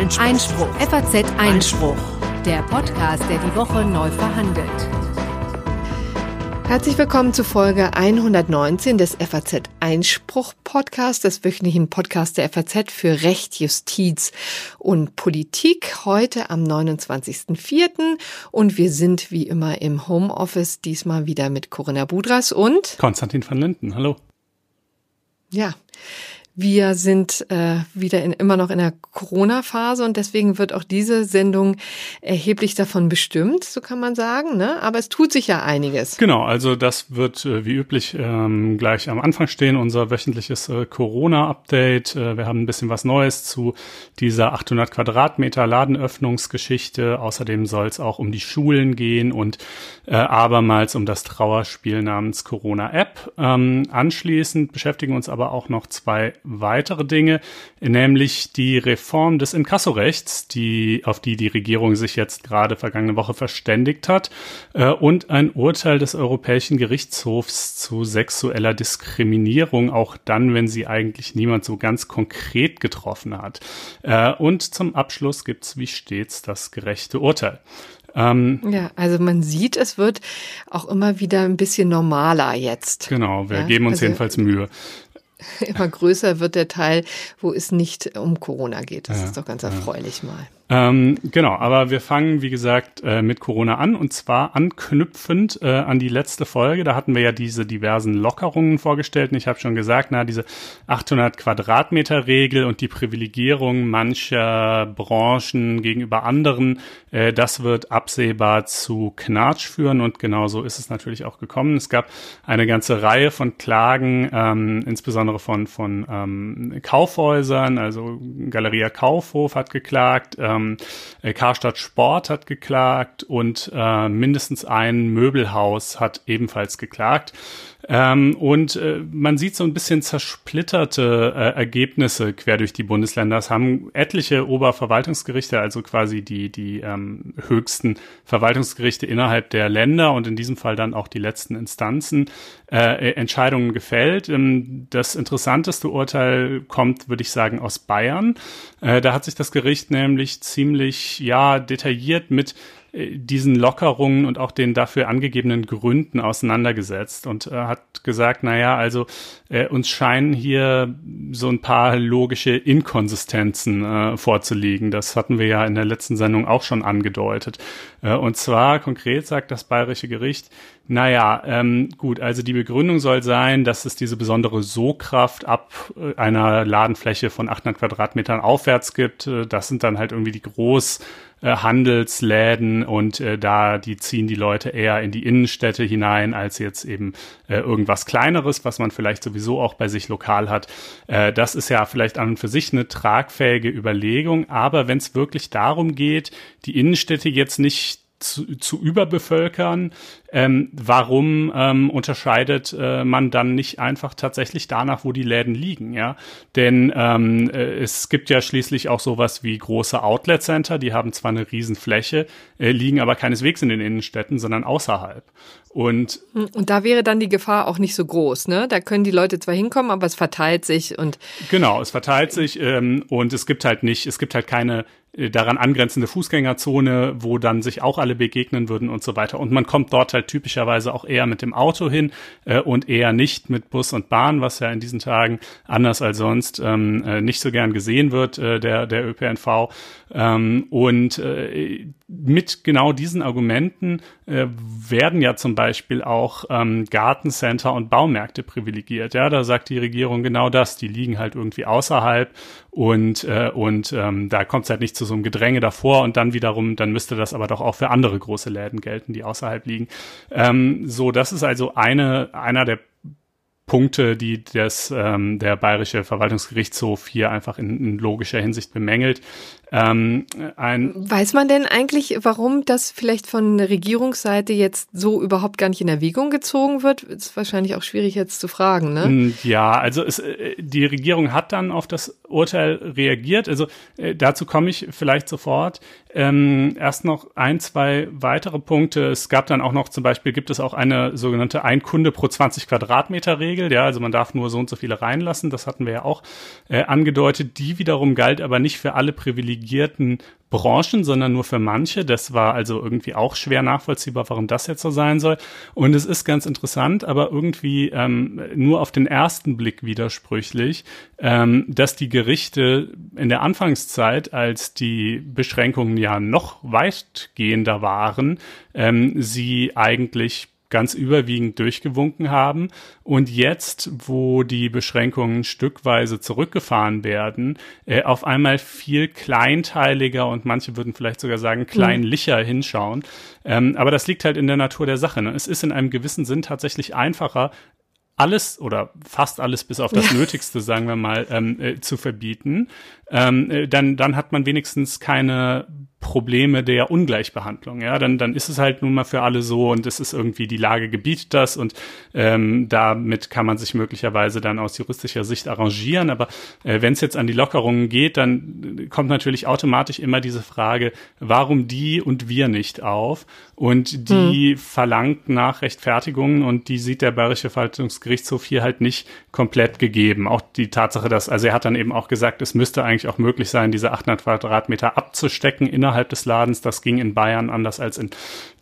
Einspruch. Einspruch. FAZ Einspruch. Der Podcast, der die Woche neu verhandelt. Herzlich willkommen zu Folge 119 des FAZ Einspruch Podcast, des wöchentlichen Podcasts der FAZ für Recht, Justiz und Politik. Heute am 29.04. und wir sind wie immer im Homeoffice, diesmal wieder mit Corinna Budras und Konstantin van Linden. Hallo. Ja, wir sind äh, wieder in, immer noch in der Corona-Phase und deswegen wird auch diese Sendung erheblich davon bestimmt, so kann man sagen. Ne? Aber es tut sich ja einiges. Genau, also das wird äh, wie üblich ähm, gleich am Anfang stehen, unser wöchentliches äh, Corona-Update. Äh, wir haben ein bisschen was Neues zu dieser 800 Quadratmeter Ladenöffnungsgeschichte. Außerdem soll es auch um die Schulen gehen und äh, abermals um das Trauerspiel namens Corona-App. Ähm, anschließend beschäftigen uns aber auch noch zwei weitere Dinge, nämlich die Reform des Inkassorechts, die, auf die die Regierung sich jetzt gerade vergangene Woche verständigt hat, äh, und ein Urteil des Europäischen Gerichtshofs zu sexueller Diskriminierung, auch dann, wenn sie eigentlich niemand so ganz konkret getroffen hat. Äh, und zum Abschluss gibt's wie stets das gerechte Urteil. Ähm, ja, also man sieht, es wird auch immer wieder ein bisschen normaler jetzt. Genau, wir ja, geben uns also, jedenfalls Mühe. immer größer wird der Teil, wo es nicht um Corona geht. Das ja, ist doch ganz erfreulich ja. mal. Ähm, genau, aber wir fangen, wie gesagt, äh, mit Corona an und zwar anknüpfend äh, an die letzte Folge. Da hatten wir ja diese diversen Lockerungen vorgestellt und ich habe schon gesagt, na, diese 800 Quadratmeter Regel und die Privilegierung mancher Branchen gegenüber anderen, äh, das wird absehbar zu Knatsch führen und genauso ist es natürlich auch gekommen. Es gab eine ganze Reihe von Klagen, ähm, insbesondere von, von ähm, Kaufhäusern, also Galeria Kaufhof hat geklagt, ähm, äh, Karstadt Sport hat geklagt und äh, mindestens ein Möbelhaus hat ebenfalls geklagt. Ähm, und äh, man sieht so ein bisschen zersplitterte äh, Ergebnisse quer durch die Bundesländer. Es haben etliche Oberverwaltungsgerichte, also quasi die, die ähm, höchsten Verwaltungsgerichte innerhalb der Länder und in diesem Fall dann auch die letzten Instanzen äh, Entscheidungen gefällt. Ähm, das interessanteste Urteil kommt, würde ich sagen, aus Bayern. Äh, da hat sich das Gericht nämlich ziemlich ja detailliert mit äh, diesen Lockerungen und auch den dafür angegebenen Gründen auseinandergesetzt und äh, hat gesagt, na ja, also äh, uns scheinen hier so ein paar logische Inkonsistenzen äh, vorzulegen. Das hatten wir ja in der letzten Sendung auch schon angedeutet. Äh, und zwar konkret sagt das bayerische Gericht, naja, ähm, gut, also die Begründung soll sein, dass es diese besondere Sogkraft ab äh, einer Ladenfläche von 800 Quadratmetern aufwärts gibt. Äh, das sind dann halt irgendwie die groß äh, und äh, da die ziehen die Leute eher in die Innenstädte hinein als jetzt eben äh, irgendwas kleineres, was man vielleicht sowieso auch bei sich lokal hat. Äh, das ist ja vielleicht an und für sich eine tragfähige Überlegung, aber wenn es wirklich darum geht, die Innenstädte jetzt nicht zu, zu überbevölkern, ähm, warum ähm, unterscheidet äh, man dann nicht einfach tatsächlich danach, wo die Läden liegen, ja? Denn ähm, äh, es gibt ja schließlich auch sowas wie große Outlet-Center, die haben zwar eine Riesenfläche, äh, liegen aber keineswegs in den Innenstädten, sondern außerhalb. Und, und da wäre dann die Gefahr auch nicht so groß, ne? Da können die Leute zwar hinkommen, aber es verteilt sich und genau, es verteilt sich ähm, und es gibt halt nicht, es gibt halt keine daran angrenzende Fußgängerzone, wo dann sich auch alle begegnen würden und so weiter. Und man kommt dort halt typischerweise auch eher mit dem Auto hin äh, und eher nicht mit Bus und Bahn, was ja in diesen Tagen anders als sonst ähm, äh, nicht so gern gesehen wird, äh, der, der ÖPNV. Ähm, und äh, mit genau diesen Argumenten äh, werden ja zum Beispiel auch ähm, Gartencenter und Baumärkte privilegiert. Ja, da sagt die Regierung genau das. Die liegen halt irgendwie außerhalb und äh, und ähm, da kommt es halt nicht zu so einem Gedränge davor und dann wiederum, dann müsste das aber doch auch für andere große Läden gelten, die außerhalb liegen. Ähm, so, das ist also eine einer der Punkte, die das ähm, der bayerische Verwaltungsgerichtshof hier einfach in, in logischer Hinsicht bemängelt. Ähm, Weiß man denn eigentlich, warum das vielleicht von der Regierungsseite jetzt so überhaupt gar nicht in Erwägung gezogen wird? Ist wahrscheinlich auch schwierig jetzt zu fragen, ne? Ja, also es, äh, die Regierung hat dann auf das Urteil reagiert. Also äh, dazu komme ich vielleicht sofort. Ähm, erst noch ein, zwei weitere Punkte. Es gab dann auch noch zum Beispiel, gibt es auch eine sogenannte Ein Kunde pro 20 Quadratmeter Regel. Ja, also man darf nur so und so viele reinlassen. Das hatten wir ja auch äh, angedeutet. Die wiederum galt aber nicht für alle Privilegien privilegierten Branchen, sondern nur für manche. Das war also irgendwie auch schwer nachvollziehbar, warum das jetzt so sein soll. Und es ist ganz interessant, aber irgendwie ähm, nur auf den ersten Blick widersprüchlich, ähm, dass die Gerichte in der Anfangszeit, als die Beschränkungen ja noch weitgehender waren, ähm, sie eigentlich ganz überwiegend durchgewunken haben. Und jetzt, wo die Beschränkungen stückweise zurückgefahren werden, äh, auf einmal viel kleinteiliger und manche würden vielleicht sogar sagen kleinlicher mhm. hinschauen. Ähm, aber das liegt halt in der Natur der Sache. Ne? Es ist in einem gewissen Sinn tatsächlich einfacher, alles oder fast alles bis auf das ja. Nötigste, sagen wir mal, ähm, äh, zu verbieten, ähm, äh, dann, dann hat man wenigstens keine Probleme der Ungleichbehandlung. Ja, dann, dann ist es halt nun mal für alle so und es ist irgendwie die Lage gebietet das und ähm, damit kann man sich möglicherweise dann aus juristischer Sicht arrangieren. Aber äh, wenn es jetzt an die Lockerungen geht, dann kommt natürlich automatisch immer diese Frage, warum die und wir nicht auf? Und die hm. verlangt nach Rechtfertigungen und die sieht der Bayerische Verwaltungsgerichtshof hier halt nicht komplett gegeben. Auch die Tatsache, dass, also er hat dann eben auch gesagt, es müsste eigentlich auch möglich sein, diese 800 Quadratmeter abzustecken innerhalb innerhalb des Ladens. Das ging in Bayern anders als in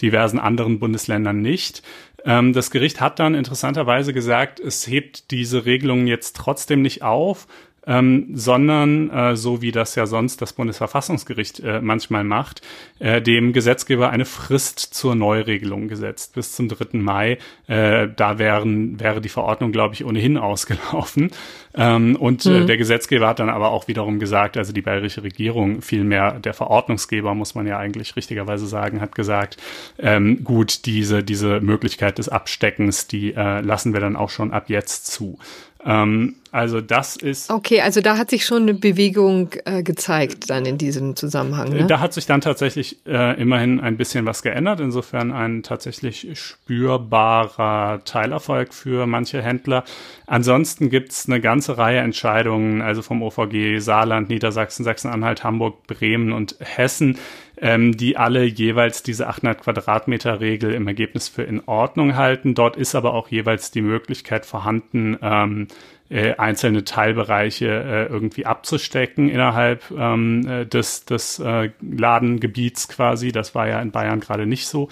diversen anderen Bundesländern nicht. Ähm, das Gericht hat dann interessanterweise gesagt, es hebt diese Regelungen jetzt trotzdem nicht auf, ähm, sondern äh, so wie das ja sonst das Bundesverfassungsgericht äh, manchmal macht, äh, dem Gesetzgeber eine Frist zur Neuregelung gesetzt bis zum 3. Mai. Äh, da wären, wäre die Verordnung, glaube ich, ohnehin ausgelaufen. Ähm, und äh, mhm. der Gesetzgeber hat dann aber auch wiederum gesagt, also die bayerische Regierung, vielmehr der Verordnungsgeber, muss man ja eigentlich richtigerweise sagen, hat gesagt, ähm, gut, diese, diese Möglichkeit des Absteckens, die äh, lassen wir dann auch schon ab jetzt zu. Ähm, also das ist. Okay, also da hat sich schon eine Bewegung äh, gezeigt dann in diesem Zusammenhang. Ne? Da hat sich dann tatsächlich äh, immerhin ein bisschen was geändert. Insofern ein tatsächlich spürbarer Teilerfolg für manche Händler. Ansonsten gibt's eine ganze Reihe Entscheidungen, also vom OVG Saarland, Niedersachsen, Sachsen-Anhalt, Hamburg, Bremen und Hessen, ähm, die alle jeweils diese 800 Quadratmeter Regel im Ergebnis für in Ordnung halten. Dort ist aber auch jeweils die Möglichkeit vorhanden, ähm, äh, einzelne Teilbereiche äh, irgendwie abzustecken innerhalb ähm, äh, des, des äh, Ladengebiets quasi. Das war ja in Bayern gerade nicht so.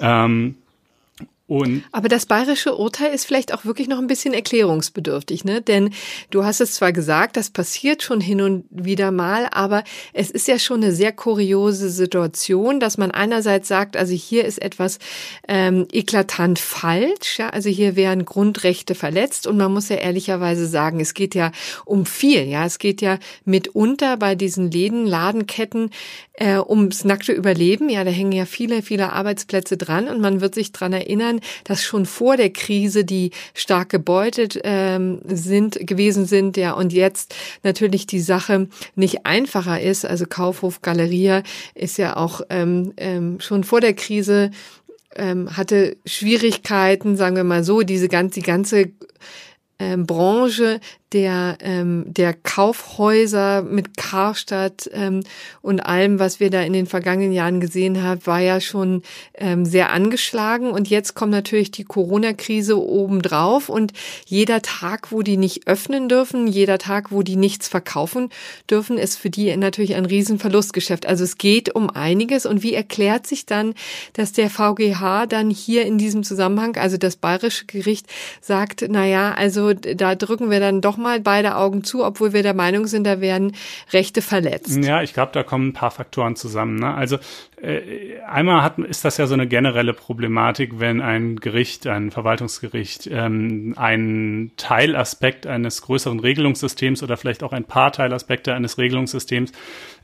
Ähm, und Aber das bayerische Urteil ist vielleicht auch wirklich noch ein bisschen erklärungsbedürftig, ne? Denn du hast es zwar gesagt, das passiert schon hin und wieder mal, aber es ist ja schon eine sehr kuriose Situation, dass man einerseits sagt, also hier ist etwas ähm, eklatant falsch, ja, also hier werden Grundrechte verletzt und man muss ja ehrlicherweise sagen, es geht ja um viel, ja, es geht ja mitunter bei diesen Läden, Ladenketten äh, ums nackte Überleben, ja, da hängen ja viele, viele Arbeitsplätze dran und man wird sich dran erinnern, dass schon vor der Krise die stark gebeutet ähm, sind gewesen sind, ja, und jetzt natürlich die Sache nicht einfacher ist. Also Kaufhof Galeria ist ja auch ähm, ähm, schon vor der Krise ähm, hatte Schwierigkeiten, sagen wir mal so, diese ganze, die ganze ähm, Branche der, ähm, der Kaufhäuser mit Karstadt ähm, und allem, was wir da in den vergangenen Jahren gesehen haben, war ja schon ähm, sehr angeschlagen. Und jetzt kommt natürlich die Corona-Krise obendrauf und jeder Tag, wo die nicht öffnen dürfen, jeder Tag, wo die nichts verkaufen dürfen, ist für die natürlich ein Riesenverlustgeschäft. Also es geht um einiges. Und wie erklärt sich dann, dass der VGH dann hier in diesem Zusammenhang, also das bayerische Gericht, sagt, na ja, also da drücken wir dann doch mal beide Augen zu, obwohl wir der Meinung sind, da werden Rechte verletzt. Ja, ich glaube, da kommen ein paar Faktoren zusammen. Ne? Also äh, einmal hat, ist das ja so eine generelle Problematik, wenn ein Gericht, ein Verwaltungsgericht, ähm, einen Teilaspekt eines größeren Regelungssystems oder vielleicht auch ein paar Teilaspekte eines Regelungssystems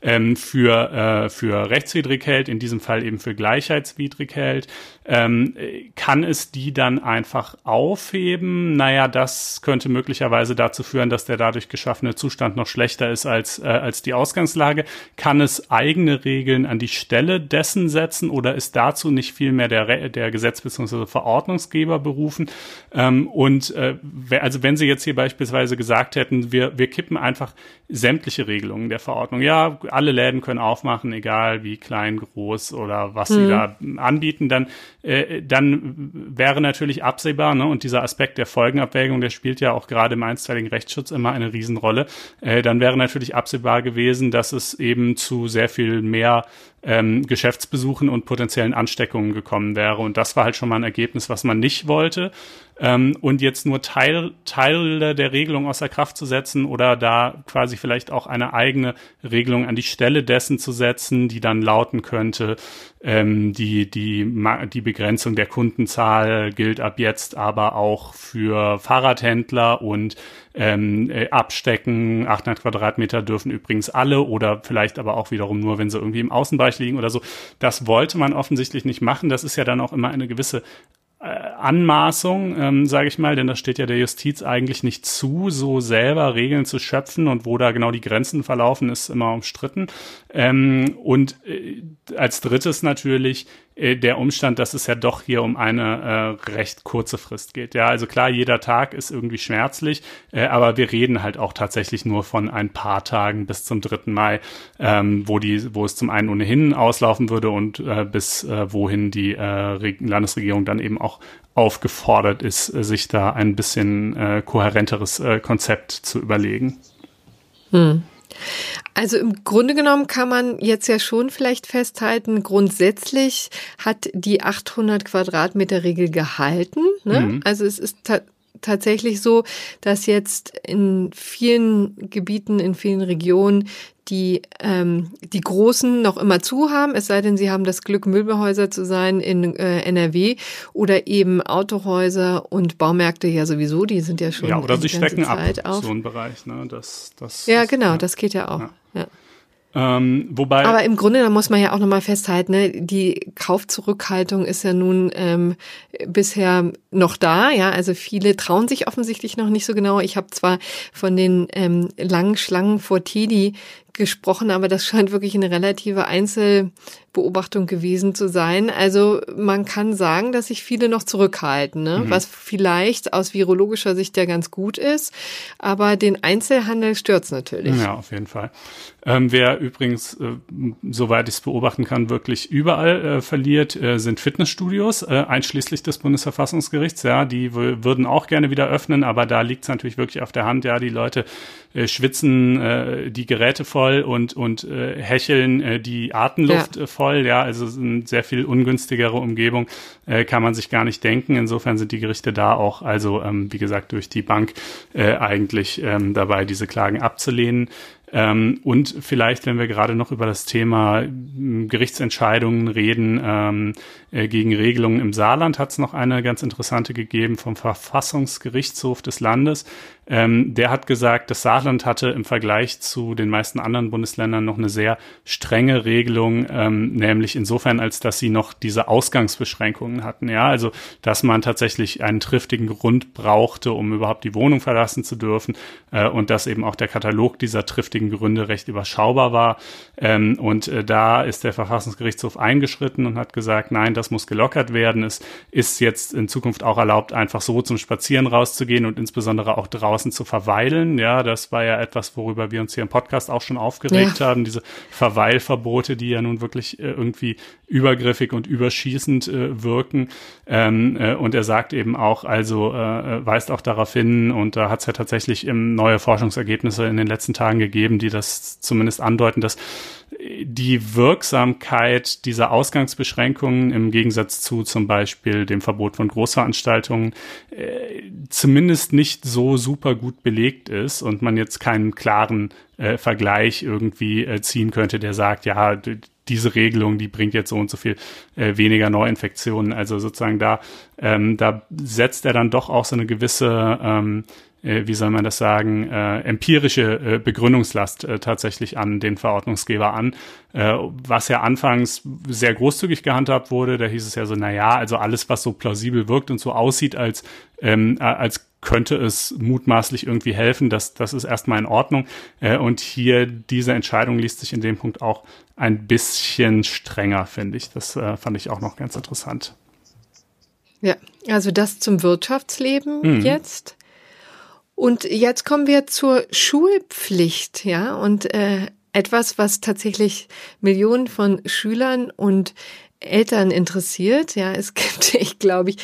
ähm, für, äh, für rechtswidrig hält, in diesem Fall eben für gleichheitswidrig hält, ähm, kann es die dann einfach aufheben? Naja, das könnte möglicherweise dazu führen, dass der dadurch geschaffene Zustand noch schlechter ist als, äh, als die Ausgangslage. Kann es eigene Regeln an die Stelle dessen setzen oder ist dazu nicht vielmehr der, der Gesetz bzw. Verordnungsgeber berufen? Ähm, und äh, also wenn Sie jetzt hier beispielsweise gesagt hätten, wir, wir kippen einfach sämtliche Regelungen der Verordnung. Ja, alle Läden können aufmachen, egal wie klein, groß oder was mhm. sie da anbieten, dann, äh, dann wäre natürlich absehbar, ne, und dieser Aspekt der Folgenabwägung, der spielt ja auch gerade im einstweiligen Rechtsschutz immer eine Riesenrolle, äh, dann wäre natürlich absehbar gewesen, dass es eben zu sehr viel mehr ähm, Geschäftsbesuchen und potenziellen Ansteckungen gekommen wäre. Und das war halt schon mal ein Ergebnis, was man nicht wollte. Ähm, und jetzt nur Teil, Teile der Regelung außer Kraft zu setzen oder da quasi vielleicht auch eine eigene Regelung an die Stelle dessen zu setzen, die dann lauten könnte, ähm, die, die, die Begrenzung der Kundenzahl gilt ab jetzt aber auch für Fahrradhändler und ähm, äh, abstecken. 800 Quadratmeter dürfen übrigens alle oder vielleicht aber auch wiederum nur, wenn sie irgendwie im Außenbereich liegen oder so. Das wollte man offensichtlich nicht machen. Das ist ja dann auch immer eine gewisse Anmaßung, ähm, sage ich mal, denn das steht ja der Justiz eigentlich nicht zu, so selber Regeln zu schöpfen und wo da genau die Grenzen verlaufen, ist immer umstritten. Ähm, und äh, als drittes natürlich äh, der Umstand, dass es ja doch hier um eine äh, recht kurze Frist geht. Ja, also klar, jeder Tag ist irgendwie schmerzlich, äh, aber wir reden halt auch tatsächlich nur von ein paar Tagen bis zum 3. Mai, ähm, wo die, wo es zum einen ohnehin auslaufen würde und äh, bis äh, wohin die äh, Landesregierung dann eben auch aufgefordert ist, äh, sich da ein bisschen äh, kohärenteres äh, Konzept zu überlegen. Hm. Also im Grunde genommen kann man jetzt ja schon vielleicht festhalten, grundsätzlich hat die 800 Quadratmeter Regel gehalten. Ne? Mhm. Also es ist tatsächlich so, dass jetzt in vielen Gebieten, in vielen Regionen die ähm, die Großen noch immer zu haben, es sei denn, sie haben das Glück, Müllbehäuser zu sein in äh, NRW oder eben Autohäuser und Baumärkte ja sowieso, die sind ja schon ja oder sie stecken Zeit ab auf. so ein Bereich, ne? Das, das ja genau, ja. das geht ja auch. Ja. ja. Ähm, wobei. Aber im Grunde, da muss man ja auch nochmal festhalten, ne, die Kaufzurückhaltung ist ja nun ähm, bisher noch da, ja. Also viele trauen sich offensichtlich noch nicht so genau. Ich habe zwar von den ähm, langen Schlangen vor Teddy gesprochen, aber das scheint wirklich eine relative Einzelbeobachtung gewesen zu sein. Also man kann sagen, dass sich viele noch zurückhalten, ne? Mhm. was vielleicht aus virologischer Sicht ja ganz gut ist, aber den Einzelhandel stört's natürlich. Ja, auf jeden Fall. Ähm, wer übrigens, äh, soweit ich es beobachten kann, wirklich überall äh, verliert, äh, sind Fitnessstudios, äh, einschließlich des Bundesverfassungsgerichts. Ja, die würden auch gerne wieder öffnen, aber da liegt es natürlich wirklich auf der Hand. Ja, die Leute äh, schwitzen äh, die Geräte voll und und äh, hecheln äh, die Atemluft ja. äh, voll. Ja, also eine sehr viel ungünstigere Umgebung äh, kann man sich gar nicht denken. Insofern sind die Gerichte da auch, also ähm, wie gesagt, durch die Bank äh, eigentlich ähm, dabei, diese Klagen abzulehnen. Ähm, und vielleicht, wenn wir gerade noch über das Thema hm, Gerichtsentscheidungen reden, ähm, äh, gegen Regelungen im Saarland hat es noch eine ganz interessante gegeben vom Verfassungsgerichtshof des Landes. Ähm, der hat gesagt, das Saarland hatte im Vergleich zu den meisten anderen Bundesländern noch eine sehr strenge Regelung, ähm, nämlich insofern, als dass sie noch diese Ausgangsbeschränkungen hatten. Ja, also, dass man tatsächlich einen triftigen Grund brauchte, um überhaupt die Wohnung verlassen zu dürfen äh, und dass eben auch der Katalog dieser triftigen Gründe recht überschaubar war. Ähm, und äh, da ist der Verfassungsgerichtshof eingeschritten und hat gesagt, nein, das muss gelockert werden. Es ist jetzt in Zukunft auch erlaubt, einfach so zum Spazieren rauszugehen und insbesondere auch draußen draußen zu verweilen. Ja, das war ja etwas, worüber wir uns hier im Podcast auch schon aufgeregt ja. haben. Diese Verweilverbote, die ja nun wirklich äh, irgendwie übergriffig und überschießend äh, wirken. Ähm, äh, und er sagt eben auch, also äh, äh weist auch darauf hin, und da hat es ja tatsächlich ähm, neue Forschungsergebnisse in den letzten Tagen gegeben, die das zumindest andeuten, dass die Wirksamkeit dieser Ausgangsbeschränkungen im Gegensatz zu zum Beispiel dem Verbot von Großveranstaltungen äh, zumindest nicht so super gut belegt ist und man jetzt keinen klaren äh, Vergleich irgendwie äh, ziehen könnte, der sagt, ja, diese Regelung, die bringt jetzt so und so viel äh, weniger Neuinfektionen. Also sozusagen da, ähm, da setzt er dann doch auch so eine gewisse ähm, äh, wie soll man das sagen, äh, empirische äh, Begründungslast äh, tatsächlich an den Verordnungsgeber an, äh, was ja anfangs sehr großzügig gehandhabt wurde. Da hieß es ja so, na ja, also alles, was so plausibel wirkt und so aussieht, als, ähm, als könnte es mutmaßlich irgendwie helfen, das, das ist erstmal in Ordnung. Äh, und hier diese Entscheidung liest sich in dem Punkt auch ein bisschen strenger, finde ich. Das äh, fand ich auch noch ganz interessant. Ja, also das zum Wirtschaftsleben mhm. jetzt. Und jetzt kommen wir zur Schulpflicht, ja, und äh, etwas, was tatsächlich Millionen von Schülern und Eltern interessiert. Ja, es gibt, ich glaube, ich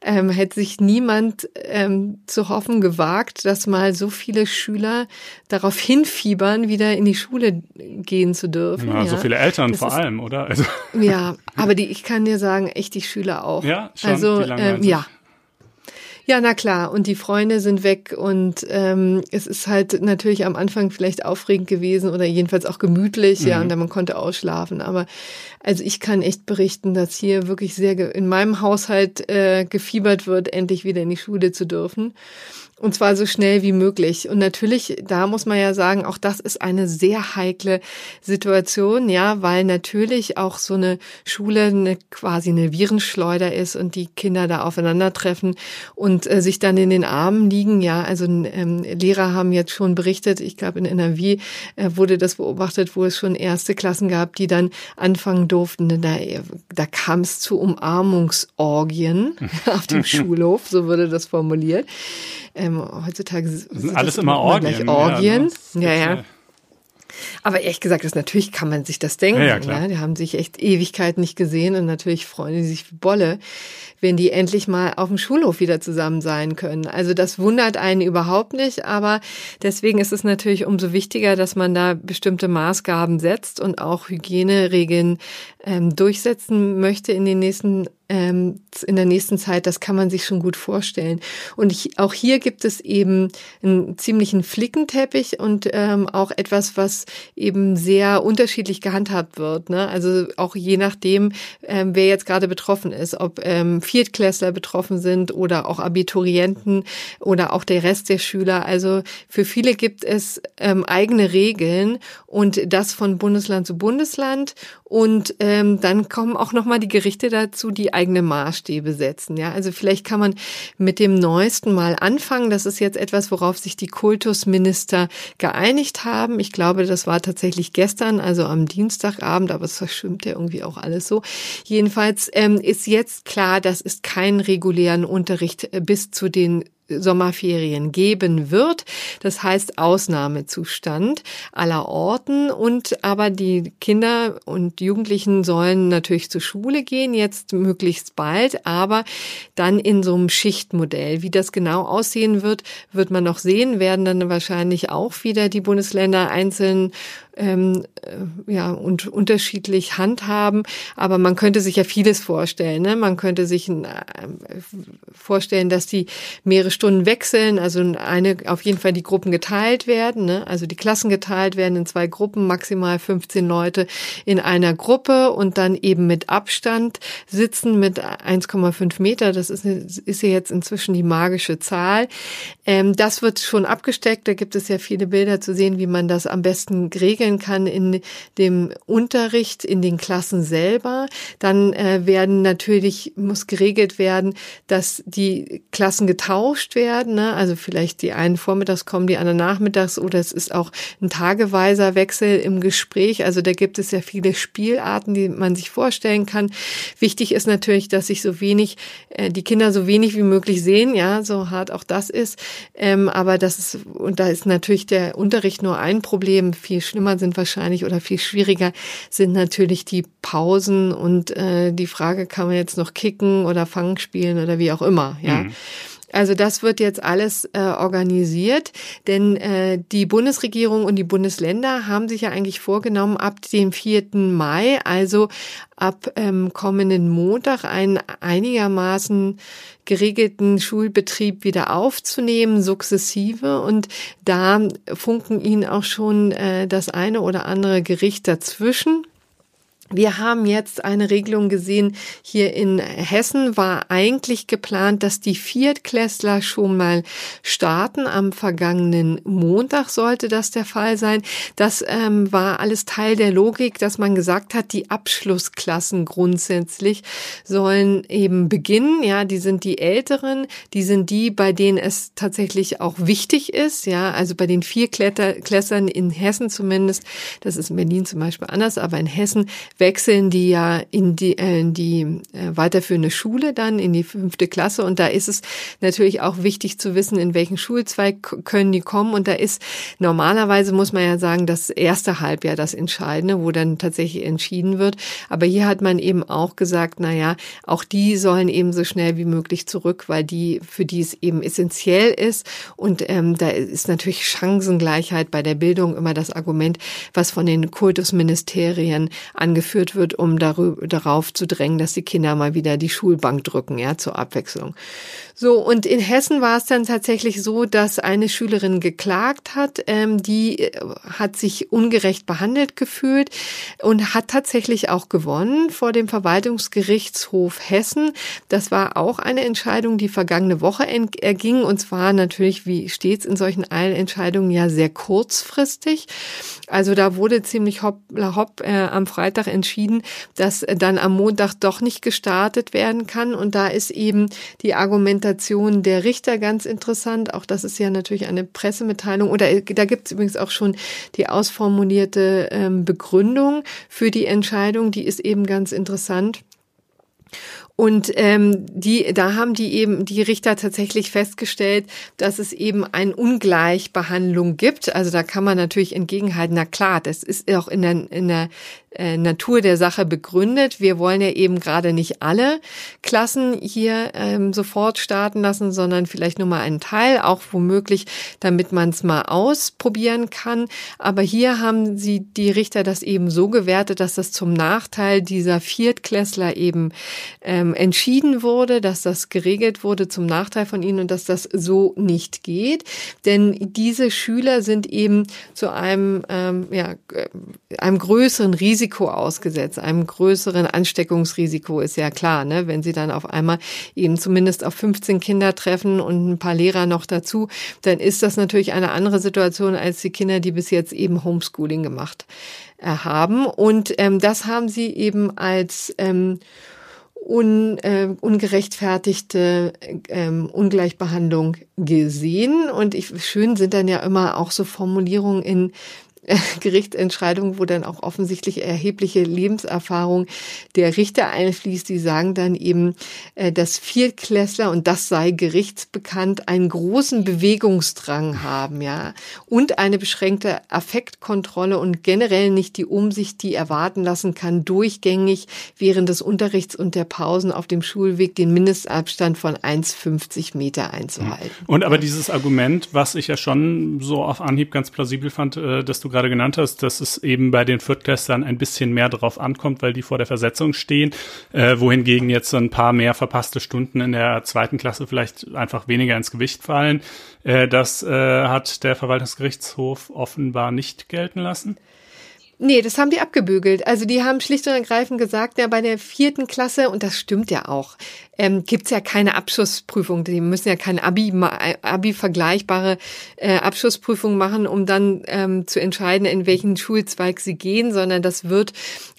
ähm, hätte sich niemand ähm, zu hoffen gewagt, dass mal so viele Schüler darauf hinfiebern, wieder in die Schule gehen zu dürfen. Ja, ja. so viele Eltern das vor ist, allem, oder? Also. Ja, aber die, ich kann dir sagen, echt die Schüler auch. Ja, schon, also ähm, ja. Ja, na klar. Und die Freunde sind weg und ähm, es ist halt natürlich am Anfang vielleicht aufregend gewesen oder jedenfalls auch gemütlich, mhm. ja, und dann man konnte ausschlafen. Aber also ich kann echt berichten, dass hier wirklich sehr in meinem Haushalt äh, gefiebert wird, endlich wieder in die Schule zu dürfen. Und zwar so schnell wie möglich. Und natürlich, da muss man ja sagen, auch das ist eine sehr heikle Situation, ja, weil natürlich auch so eine Schule eine, quasi eine Virenschleuder ist und die Kinder da aufeinandertreffen und äh, sich dann in den Armen liegen. Ja, also ähm, Lehrer haben jetzt schon berichtet, ich glaube in NRW äh, wurde das beobachtet, wo es schon erste Klassen gab, die dann anfangen durften. Da, da kam es zu Umarmungsorgien auf dem Schulhof, so wurde das formuliert. Ähm, heutzutage sind alles immer Orgien. Orgien. Ja, ja. ja. Aber ehrlich gesagt, das natürlich kann man sich das denken. Ja, ja. Ja, die haben sich echt Ewigkeit nicht gesehen und natürlich freuen die sich wie Bolle, wenn die endlich mal auf dem Schulhof wieder zusammen sein können. Also das wundert einen überhaupt nicht, aber deswegen ist es natürlich umso wichtiger, dass man da bestimmte Maßgaben setzt und auch Hygieneregeln ähm, durchsetzen möchte in den nächsten ähm, in der nächsten Zeit, das kann man sich schon gut vorstellen. Und ich, auch hier gibt es eben einen ziemlichen Flickenteppich und ähm, auch etwas, was eben sehr unterschiedlich gehandhabt wird. Ne? Also auch je nachdem, ähm, wer jetzt gerade betroffen ist, ob ähm, Viertklässler betroffen sind oder auch Abiturienten oder auch der Rest der Schüler. Also für viele gibt es ähm, eigene Regeln und das von Bundesland zu Bundesland. Und ähm, dann kommen auch nochmal die Gerichte dazu, die eigene Maßstäbe setzen. Ja, also vielleicht kann man mit dem neuesten mal anfangen. Das ist jetzt etwas, worauf sich die Kultusminister geeinigt haben. Ich glaube, das war tatsächlich gestern, also am Dienstagabend, aber es verschwimmt ja irgendwie auch alles so. Jedenfalls ähm, ist jetzt klar, dass es keinen regulären Unterricht äh, bis zu den Sommerferien geben wird. Das heißt Ausnahmezustand aller Orten und aber die Kinder und Jugendlichen sollen natürlich zur Schule gehen, jetzt möglichst bald, aber dann in so einem Schichtmodell. Wie das genau aussehen wird, wird man noch sehen, werden dann wahrscheinlich auch wieder die Bundesländer einzeln ähm, äh, ja und unterschiedlich handhaben. Aber man könnte sich ja vieles vorstellen. Ne? Man könnte sich äh, vorstellen, dass die mehrere Stunden wechseln, also eine auf jeden Fall die Gruppen geteilt werden, ne? also die Klassen geteilt werden in zwei Gruppen, maximal 15 Leute in einer Gruppe und dann eben mit Abstand sitzen mit 1,5 Meter. Das ist, ist ja jetzt inzwischen die magische Zahl. Ähm, das wird schon abgesteckt. Da gibt es ja viele Bilder zu sehen, wie man das am besten regelt entwickeln kann in dem Unterricht, in den Klassen selber. Dann äh, werden natürlich, muss geregelt werden, dass die Klassen getauscht werden. Ne? Also vielleicht die einen vormittags kommen, die anderen nachmittags oder es ist auch ein tageweiser Wechsel im Gespräch. Also da gibt es ja viele Spielarten, die man sich vorstellen kann. Wichtig ist natürlich, dass sich so wenig, äh, die Kinder so wenig wie möglich sehen, ja, so hart auch das ist. Ähm, aber das ist, und da ist natürlich der Unterricht nur ein Problem. Viel schlimmer schlimmer sind wahrscheinlich oder viel schwieriger sind natürlich die Pausen und äh, die Frage, kann man jetzt noch kicken oder Fang spielen oder wie auch immer, ja. Mhm. Also das wird jetzt alles äh, organisiert, denn äh, die Bundesregierung und die Bundesländer haben sich ja eigentlich vorgenommen, ab dem 4. Mai, also ab ähm, kommenden Montag, einen einigermaßen geregelten Schulbetrieb wieder aufzunehmen, sukzessive. Und da funken ihnen auch schon äh, das eine oder andere Gericht dazwischen. Wir haben jetzt eine Regelung gesehen. Hier in Hessen war eigentlich geplant, dass die Viertklässler schon mal starten. Am vergangenen Montag sollte das der Fall sein. Das ähm, war alles Teil der Logik, dass man gesagt hat, die Abschlussklassen grundsätzlich sollen eben beginnen. Ja, die sind die Älteren, die sind die, bei denen es tatsächlich auch wichtig ist. Ja, also bei den Viertklässern in Hessen zumindest, das ist in Berlin zum Beispiel anders, aber in Hessen wechseln die ja in die, äh, in die äh, weiterführende Schule dann, in die fünfte Klasse. Und da ist es natürlich auch wichtig zu wissen, in welchen Schulzweig können die kommen. Und da ist normalerweise, muss man ja sagen, das erste Halbjahr das Entscheidende, wo dann tatsächlich entschieden wird. Aber hier hat man eben auch gesagt, na ja, auch die sollen eben so schnell wie möglich zurück, weil die, für die es eben essentiell ist. Und ähm, da ist natürlich Chancengleichheit bei der Bildung immer das Argument, was von den Kultusministerien angeführt wird, um darüber, darauf zu drängen, dass die Kinder mal wieder die Schulbank drücken, ja, zur Abwechslung. So, und in Hessen war es dann tatsächlich so, dass eine Schülerin geklagt hat, ähm, die äh, hat sich ungerecht behandelt gefühlt und hat tatsächlich auch gewonnen vor dem Verwaltungsgerichtshof Hessen. Das war auch eine Entscheidung, die vergangene Woche erging und zwar natürlich, wie stets in solchen Eilentscheidungen, ja sehr kurzfristig. Also da wurde ziemlich hopp, hopp äh, am Freitag entschieden, dass dann am Montag doch nicht gestartet werden kann und da ist eben die Argumentation der Richter ganz interessant. Auch das ist ja natürlich eine Pressemitteilung. Oder äh, da gibt es übrigens auch schon die ausformulierte ähm, Begründung für die Entscheidung. Die ist eben ganz interessant. Und ähm, die, da haben die eben die Richter tatsächlich festgestellt, dass es eben eine Ungleichbehandlung gibt. Also da kann man natürlich entgegenhalten, na klar, das ist auch in der, in der äh, Natur der Sache begründet. Wir wollen ja eben gerade nicht alle Klassen hier ähm, sofort starten lassen, sondern vielleicht nur mal einen Teil, auch womöglich, damit man es mal ausprobieren kann. Aber hier haben sie die Richter das eben so gewertet, dass das zum Nachteil dieser Viertklässler eben ähm, entschieden wurde, dass das geregelt wurde zum Nachteil von ihnen und dass das so nicht geht. Denn diese Schüler sind eben zu einem, ähm, ja, einem größeren Risiko Risiko ausgesetzt, einem größeren Ansteckungsrisiko ist ja klar, ne? wenn sie dann auf einmal eben zumindest auf 15 Kinder treffen und ein paar Lehrer noch dazu, dann ist das natürlich eine andere Situation als die Kinder, die bis jetzt eben Homeschooling gemacht äh, haben. Und ähm, das haben sie eben als ähm, un, äh, ungerechtfertigte ähm, Ungleichbehandlung gesehen. Und ich, schön sind dann ja immer auch so Formulierungen in Gerichtsentscheidung, wo dann auch offensichtlich erhebliche Lebenserfahrung der Richter einfließt. Die sagen dann eben, äh, dass Viertklässler, und das sei gerichtsbekannt, einen großen Bewegungsdrang haben, ja, und eine beschränkte Affektkontrolle und generell nicht die Umsicht, die erwarten lassen kann, durchgängig während des Unterrichts und der Pausen auf dem Schulweg den Mindestabstand von 1,50 Meter einzuhalten. Und aber dieses Argument, was ich ja schon so auf Anhieb ganz plausibel fand, äh, dass du gerade genannt hast, dass es eben bei den Viertklässlern ein bisschen mehr drauf ankommt, weil die vor der Versetzung stehen, äh, wohingegen jetzt ein paar mehr verpasste Stunden in der zweiten Klasse vielleicht einfach weniger ins Gewicht fallen. Äh, das äh, hat der Verwaltungsgerichtshof offenbar nicht gelten lassen. Nee, das haben die abgebügelt. Also die haben schlicht und ergreifend gesagt, ja, bei der vierten Klasse, und das stimmt ja auch, ähm, gibt ja keine Abschlussprüfung. Die müssen ja keine Abi, Abi vergleichbare äh, Abschlussprüfung machen, um dann ähm, zu entscheiden, in welchen Schulzweig sie gehen, sondern das wird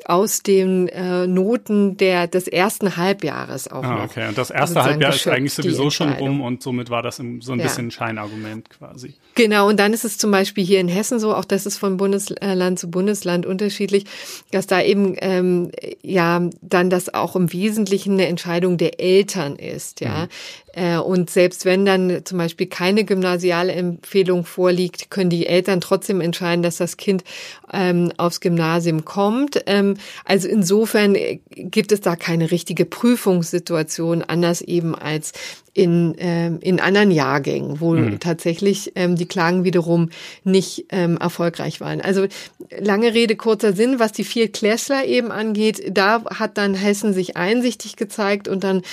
aus den äh, Noten der des ersten Halbjahres auch ah, okay. Und das erste Halbjahr ist eigentlich sowieso schon rum und somit war das im, so ein ja. bisschen Scheinargument quasi. Genau, und dann ist es zum Beispiel hier in Hessen so, auch das ist von Bundesland zu Bundesland unterschiedlich, dass da eben ähm, ja dann das auch im Wesentlichen eine Entscheidung der Eltern ist, ja. Mhm. Äh, und selbst wenn dann zum Beispiel keine gymnasiale Empfehlung vorliegt, können die Eltern trotzdem entscheiden, dass das Kind ähm, aufs Gymnasium kommt. Ähm, also insofern gibt es da keine richtige Prüfungssituation, anders eben als in, ähm, in anderen Jahrgängen, wo mhm. tatsächlich ähm, die Klagen wiederum nicht ähm, erfolgreich waren. Also lange Rede, kurzer Sinn, was die vier Klässler eben angeht, da hat dann Hessen sich einsichtig gezeigt und dann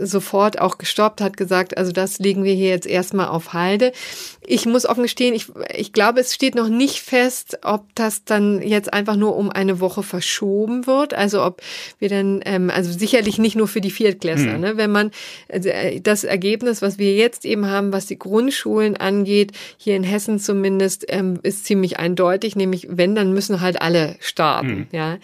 sofort auch gestoppt, hat gesagt, also das legen wir hier jetzt erstmal auf Halde. Ich muss offen gestehen, ich, ich glaube, es steht noch nicht fest, ob das dann jetzt einfach nur um eine Woche verschoben wird. Also ob wir dann, ähm, also sicherlich nicht nur für die Viertklässler, mhm. ne? wenn man also, äh, das Ergebnis, was wir jetzt eben haben, was die Grundschulen angeht, hier in Hessen zumindest, ähm, ist ziemlich eindeutig, nämlich wenn, dann müssen halt alle starten, mhm. ja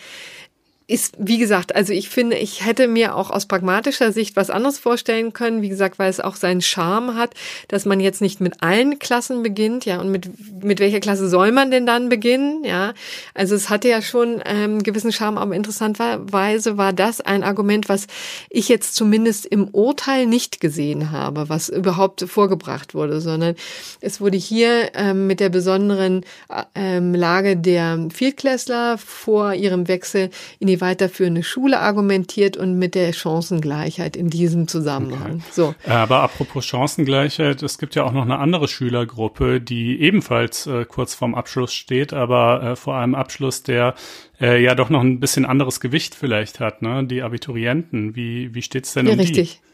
ist, wie gesagt, also ich finde, ich hätte mir auch aus pragmatischer Sicht was anderes vorstellen können. Wie gesagt, weil es auch seinen Charme hat, dass man jetzt nicht mit allen Klassen beginnt, ja, und mit, mit welcher Klasse soll man denn dann beginnen, ja. Also es hatte ja schon ähm, gewissen Charme, aber interessanterweise war das ein Argument, was ich jetzt zumindest im Urteil nicht gesehen habe, was überhaupt vorgebracht wurde, sondern es wurde hier ähm, mit der besonderen ähm, Lage der Viertklässler vor ihrem Wechsel in die weiterführende Schule argumentiert und mit der Chancengleichheit in diesem Zusammenhang. Okay. So. Aber apropos Chancengleichheit, es gibt ja auch noch eine andere Schülergruppe, die ebenfalls äh, kurz vorm Abschluss steht, aber äh, vor einem Abschluss, der äh, ja doch noch ein bisschen anderes Gewicht vielleicht hat, ne? Die Abiturienten. Wie, wie steht's denn ja, um richtig. die?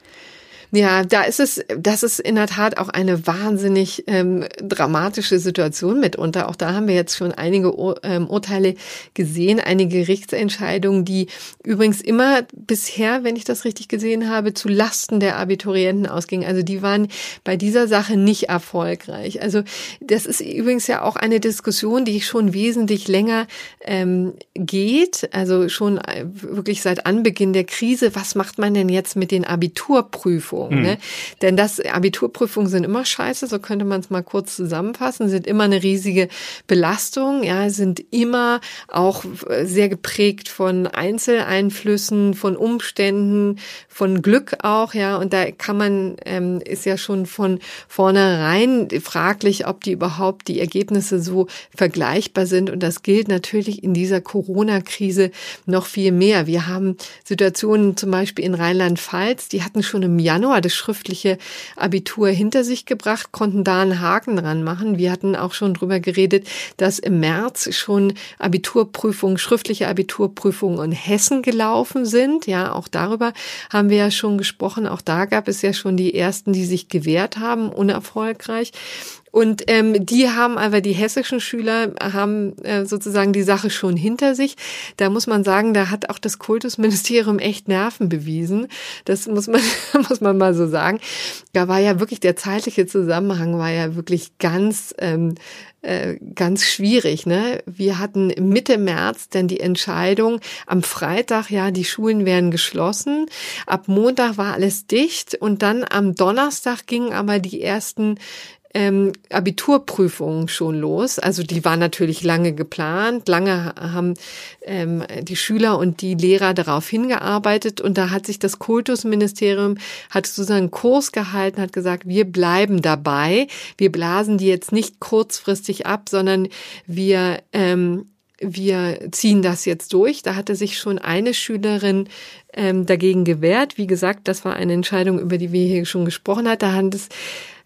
Ja, da ist es, das ist in der Tat auch eine wahnsinnig ähm, dramatische Situation mitunter. Auch da haben wir jetzt schon einige Ur ähm, Urteile gesehen, einige Gerichtsentscheidungen, die übrigens immer bisher, wenn ich das richtig gesehen habe, zu Lasten der Abiturienten ausgingen. Also die waren bei dieser Sache nicht erfolgreich. Also das ist übrigens ja auch eine Diskussion, die schon wesentlich länger ähm, geht. Also schon äh, wirklich seit Anbeginn der Krise. Was macht man denn jetzt mit den Abiturprüfungen? Abiturprüfungen. Mhm. Ne? Denn das Abiturprüfungen sind immer scheiße, so könnte man es mal kurz zusammenfassen, sind immer eine riesige Belastung, ja, sind immer auch sehr geprägt von Einzeleinflüssen, von Umständen, von Glück auch, ja, und da kann man, ähm, ist ja schon von vornherein fraglich, ob die überhaupt die Ergebnisse so vergleichbar sind und das gilt natürlich in dieser Corona-Krise noch viel mehr. Wir haben Situationen zum Beispiel in Rheinland-Pfalz, die hatten schon im Januar Januar das schriftliche Abitur hinter sich gebracht, konnten da einen Haken dran machen. Wir hatten auch schon drüber geredet, dass im März schon Abiturprüfungen, schriftliche Abiturprüfungen in Hessen gelaufen sind. Ja, auch darüber haben wir ja schon gesprochen. Auch da gab es ja schon die ersten, die sich gewehrt haben, unerfolgreich. Und ähm, die haben aber die hessischen Schüler haben äh, sozusagen die Sache schon hinter sich. Da muss man sagen, da hat auch das Kultusministerium echt Nerven bewiesen. Das muss man muss man mal so sagen. Da war ja wirklich der zeitliche Zusammenhang war ja wirklich ganz ähm, äh, ganz schwierig. Ne? Wir hatten Mitte März dann die Entscheidung, am Freitag, ja, die Schulen werden geschlossen. Ab Montag war alles dicht und dann am Donnerstag gingen aber die ersten ähm, Abiturprüfungen schon los. Also die waren natürlich lange geplant. Lange haben ähm, die Schüler und die Lehrer darauf hingearbeitet. Und da hat sich das Kultusministerium, hat sozusagen einen Kurs gehalten, hat gesagt, wir bleiben dabei. Wir blasen die jetzt nicht kurzfristig ab, sondern wir ähm, wir ziehen das jetzt durch. Da hatte sich schon eine Schülerin ähm, dagegen gewehrt. Wie gesagt, das war eine Entscheidung, über die wir hier schon gesprochen hatten. Da hat es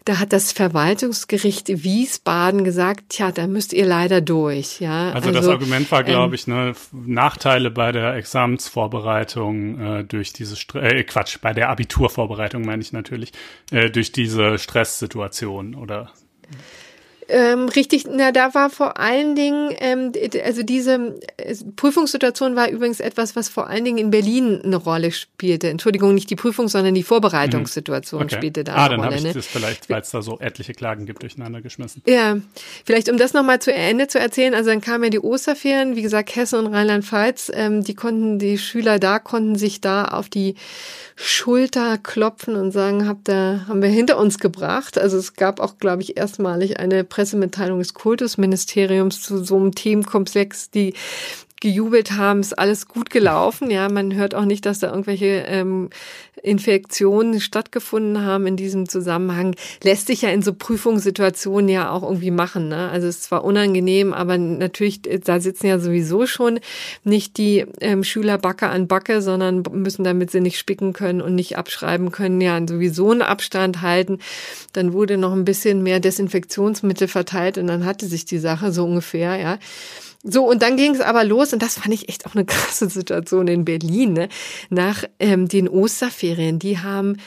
da hat das Verwaltungsgericht Wiesbaden gesagt, tja, da müsst ihr leider durch, ja. Also, also das Argument war, glaube ähm, ich, ne, Nachteile bei der Examensvorbereitung äh, durch diese St äh, Quatsch, bei der Abiturvorbereitung meine ich natürlich, äh, durch diese Stresssituation oder ähm, richtig, na, da war vor allen Dingen, ähm, also diese äh, Prüfungssituation war übrigens etwas, was vor allen Dingen in Berlin eine Rolle spielte. Entschuldigung, nicht die Prüfung, sondern die Vorbereitungssituation mhm. okay. spielte da ah, eine Rolle. Ah, dann habe ich ne? das vielleicht, weil es da so etliche Klagen gibt, durcheinander geschmissen. Ja, vielleicht um das nochmal zu Ende zu erzählen, also dann kamen ja die Osterferien, wie gesagt, Hessen und Rheinland-Pfalz, ähm, die konnten, die Schüler da konnten sich da auf die Schulter klopfen und sagen, habt ihr, haben wir hinter uns gebracht. Also es gab auch, glaube ich, erstmalig eine Pressemitteilung des Kultusministeriums zu so einem Themenkomplex, die gejubelt haben, ist alles gut gelaufen. Ja, man hört auch nicht, dass da irgendwelche ähm, Infektionen stattgefunden haben in diesem Zusammenhang. Lässt sich ja in so Prüfungssituationen ja auch irgendwie machen. Ne? Also es ist zwar unangenehm, aber natürlich, da sitzen ja sowieso schon nicht die ähm, Schüler Backe an Backe, sondern müssen, damit sie nicht spicken können und nicht abschreiben können, ja sowieso einen Abstand halten. Dann wurde noch ein bisschen mehr Desinfektionsmittel verteilt und dann hatte sich die Sache so ungefähr, ja. So, und dann ging es aber los, und das fand ich echt auch eine krasse Situation in Berlin, ne? nach ähm, den Osterferien. Die haben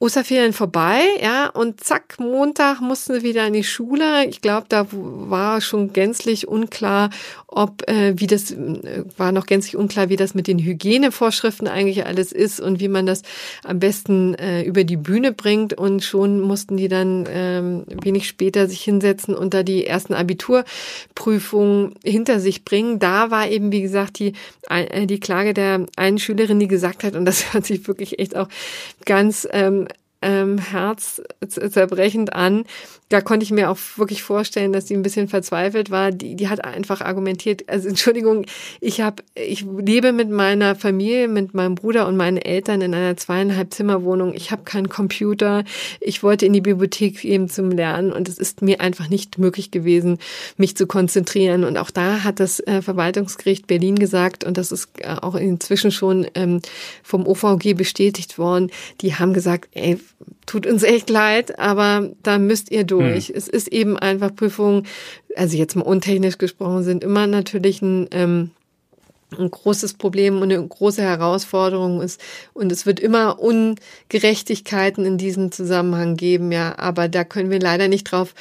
Osterferien vorbei, ja, und zack, Montag mussten sie wieder in die Schule. Ich glaube, da war schon gänzlich unklar, ob, äh, wie das, äh, war noch gänzlich unklar, wie das mit den Hygienevorschriften eigentlich alles ist und wie man das am besten äh, über die Bühne bringt. Und schon mussten die dann ähm, wenig später sich hinsetzen und da die ersten Abiturprüfungen hinter sich bringen. Da war eben, wie gesagt, die, äh, die Klage der einen Schülerin, die gesagt hat, und das hört sich wirklich echt auch ganz ähm, ähm, herzzerbrechend an. Da konnte ich mir auch wirklich vorstellen, dass sie ein bisschen verzweifelt war. Die, die hat einfach argumentiert, also Entschuldigung, ich habe, ich lebe mit meiner Familie, mit meinem Bruder und meinen Eltern in einer zweieinhalb Zimmerwohnung. Ich habe keinen Computer. Ich wollte in die Bibliothek eben zum Lernen und es ist mir einfach nicht möglich gewesen, mich zu konzentrieren. Und auch da hat das äh, Verwaltungsgericht Berlin gesagt, und das ist äh, auch inzwischen schon ähm, vom OVG bestätigt worden, die haben gesagt, ey, tut uns echt leid, aber da müsst ihr durch. Hm. Es ist eben einfach Prüfungen, also jetzt mal untechnisch gesprochen, sind immer natürlich ein ähm, ein großes Problem und eine große Herausforderung ist. Und es wird immer Ungerechtigkeiten in diesem Zusammenhang geben, ja. Aber da können wir leider nicht drauf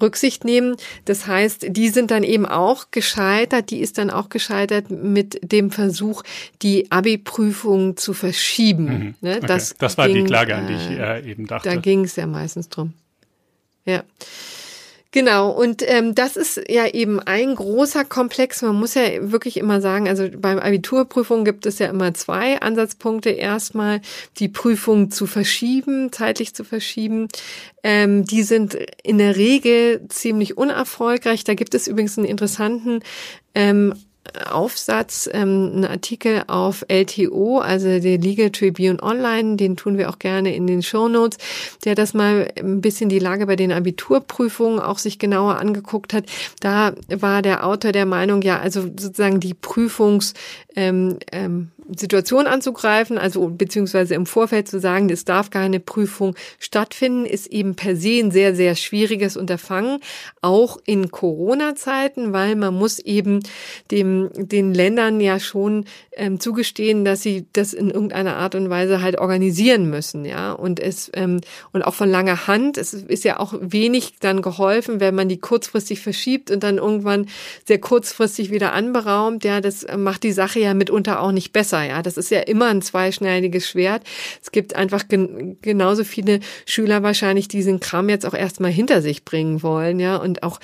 Rücksicht nehmen. Das heißt, die sind dann eben auch gescheitert. Die ist dann auch gescheitert mit dem Versuch, die Abi-Prüfung zu verschieben. Mhm. Ne? Okay. Das, das war ging, die Klage, an die ich äh, eben dachte. Da ging es ja meistens drum. Ja. Genau, und ähm, das ist ja eben ein großer Komplex. Man muss ja wirklich immer sagen, also beim Abiturprüfung gibt es ja immer zwei Ansatzpunkte. Erstmal die Prüfung zu verschieben, zeitlich zu verschieben. Ähm, die sind in der Regel ziemlich unerfolgreich. Da gibt es übrigens einen interessanten ähm, Aufsatz, ähm, ein Artikel auf LTO, also der Legal Tribune Online, den tun wir auch gerne in den Show Notes, der das mal ein bisschen die Lage bei den Abiturprüfungen auch sich genauer angeguckt hat. Da war der Autor der Meinung, ja, also sozusagen die Prüfungs ähm, ähm, Situation anzugreifen, also beziehungsweise im Vorfeld zu sagen, es darf keine Prüfung stattfinden, ist eben per se ein sehr, sehr schwieriges Unterfangen, auch in Corona-Zeiten, weil man muss eben dem, den Ländern ja schon ähm, zugestehen, dass sie das in irgendeiner Art und Weise halt organisieren müssen, ja, und es, ähm, und auch von langer Hand, es ist ja auch wenig dann geholfen, wenn man die kurzfristig verschiebt und dann irgendwann sehr kurzfristig wieder anberaumt, ja, das macht die Sache ja mitunter auch nicht besser, ja. Das ist ja immer ein zweischneidiges Schwert. Es gibt einfach gen genauso viele Schüler wahrscheinlich, die diesen Kram jetzt auch erstmal hinter sich bringen wollen, ja, und auch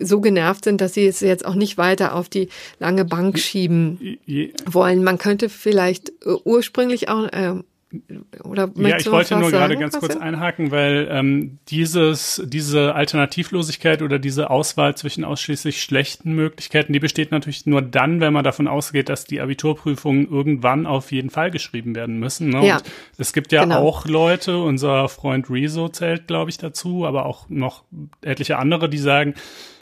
so genervt sind, dass sie es jetzt auch nicht weiter auf die lange Bank schieben wollen. Man könnte vielleicht äh, ursprünglich auch äh, oder ja, ich wollte nur gerade ganz kurz einhaken, weil ähm, dieses, diese Alternativlosigkeit oder diese Auswahl zwischen ausschließlich schlechten Möglichkeiten, die besteht natürlich nur dann, wenn man davon ausgeht, dass die Abiturprüfungen irgendwann auf jeden Fall geschrieben werden müssen. Ne? Ja, Und es gibt ja genau. auch Leute, unser Freund Rezo zählt, glaube ich, dazu, aber auch noch etliche andere, die sagen,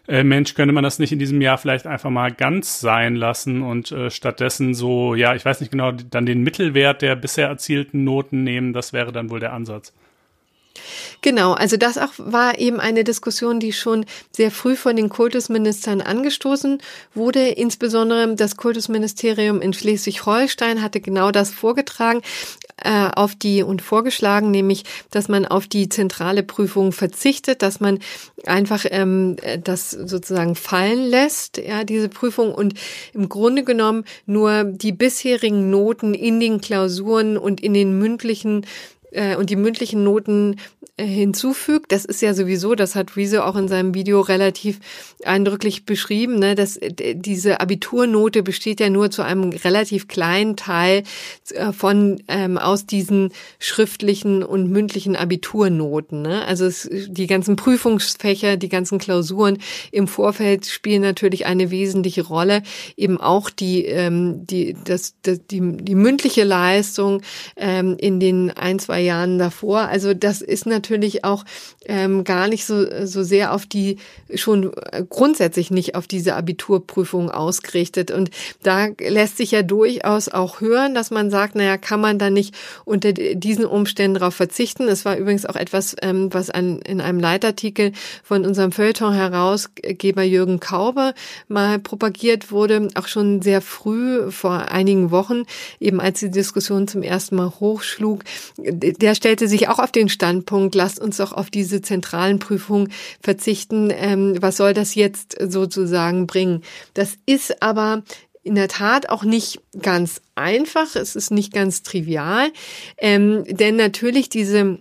äh, Mensch, könnte man das nicht in diesem Jahr vielleicht einfach mal ganz sein lassen und äh, stattdessen so, ja, ich weiß nicht genau, dann den Mittelwert der bisher erzielten Noten nehmen, das wäre dann wohl der Ansatz. Genau, also das auch war eben eine Diskussion, die schon sehr früh von den Kultusministern angestoßen wurde. Insbesondere das Kultusministerium in Schleswig-Holstein hatte genau das vorgetragen äh, auf die und vorgeschlagen, nämlich, dass man auf die zentrale Prüfung verzichtet, dass man einfach ähm, das sozusagen fallen lässt, ja, diese Prüfung und im Grunde genommen nur die bisherigen Noten in den Klausuren und in den mündlichen äh, und die mündlichen Noten äh, hinzufügt. Das ist ja sowieso, das hat Rezo auch in seinem Video relativ eindrücklich beschrieben, ne, dass äh, diese Abiturnote besteht ja nur zu einem relativ kleinen Teil von ähm, aus diesen schriftlichen und mündlichen Abiturnoten. Ne? Also es, die ganzen Prüfungsfächer, die ganzen Klausuren im Vorfeld spielen natürlich eine wesentliche Rolle. Eben auch die ähm, die das, das die die mündliche Leistung ähm, in den ein zwei Jahren davor. Also das ist natürlich auch ähm, gar nicht so, so sehr auf die, schon grundsätzlich nicht auf diese Abiturprüfung ausgerichtet. Und da lässt sich ja durchaus auch hören, dass man sagt, naja, kann man da nicht unter diesen Umständen darauf verzichten. Es war übrigens auch etwas, ähm, was an, in einem Leitartikel von unserem Feuilleton-Herausgeber Jürgen Kauber mal propagiert wurde, auch schon sehr früh vor einigen Wochen, eben als die Diskussion zum ersten Mal hochschlug, der stellte sich auch auf den Standpunkt, lasst uns doch auf diese zentralen Prüfungen verzichten. Ähm, was soll das jetzt sozusagen bringen? Das ist aber in der Tat auch nicht ganz einfach. Es ist nicht ganz trivial, ähm, denn natürlich diese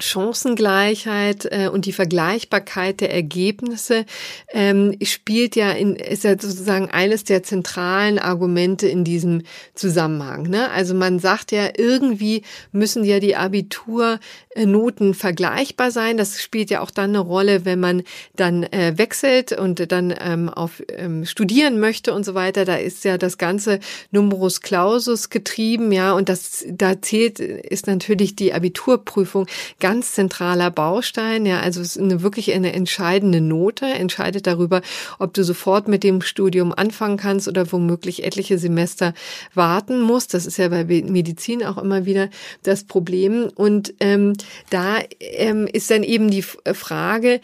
Chancengleichheit äh, und die Vergleichbarkeit der Ergebnisse ähm, spielt ja in, ist ja sozusagen eines der zentralen Argumente in diesem Zusammenhang. Ne? Also man sagt ja, irgendwie müssen ja die Abiturnoten vergleichbar sein. Das spielt ja auch dann eine Rolle, wenn man dann äh, wechselt und dann ähm, auf ähm, studieren möchte und so weiter. Da ist ja das ganze Numerus Clausus getrieben, ja, und das da zählt ist natürlich die Abiturprüfung ganz ganz zentraler Baustein. Ja, also es ist eine wirklich eine entscheidende Note, entscheidet darüber, ob du sofort mit dem Studium anfangen kannst oder womöglich etliche Semester warten musst. Das ist ja bei Medizin auch immer wieder das Problem. Und ähm, da ähm, ist dann eben die Frage,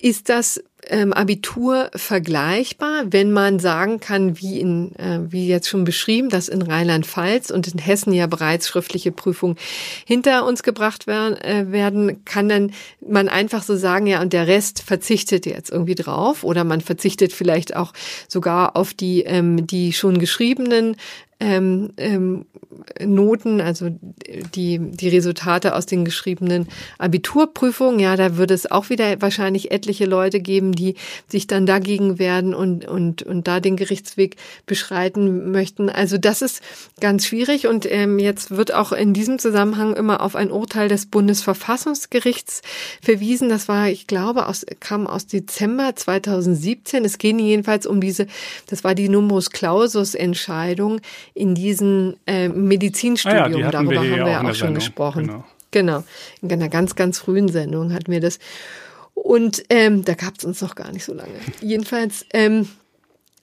ist das ähm, Abitur vergleichbar, wenn man sagen kann, wie in äh, wie jetzt schon beschrieben, dass in Rheinland-Pfalz und in Hessen ja bereits schriftliche Prüfungen hinter uns gebracht werden, äh, werden, kann dann man einfach so sagen, ja, und der Rest verzichtet jetzt irgendwie drauf oder man verzichtet vielleicht auch sogar auf die ähm, die schon geschriebenen ähm, ähm, Noten, also die, die Resultate aus den geschriebenen Abiturprüfungen. Ja, da würde es auch wieder wahrscheinlich etliche Leute geben, die sich dann dagegen werden und, und, und da den Gerichtsweg beschreiten möchten. Also das ist ganz schwierig und ähm, jetzt wird auch in diesem Zusammenhang immer auf ein Urteil des Bundesverfassungsgerichts verwiesen. Das war, ich glaube, aus, kam aus Dezember 2017. Es ging jedenfalls um diese, das war die Numerus Clausus Entscheidung, in diesem äh, Medizinstudium. Ah ja, Darüber haben wir ja auch, auch schon Sendung. gesprochen. Genau. genau. In einer ganz, ganz frühen Sendung hatten wir das. Und ähm, da gab es uns noch gar nicht so lange. Jedenfalls ähm,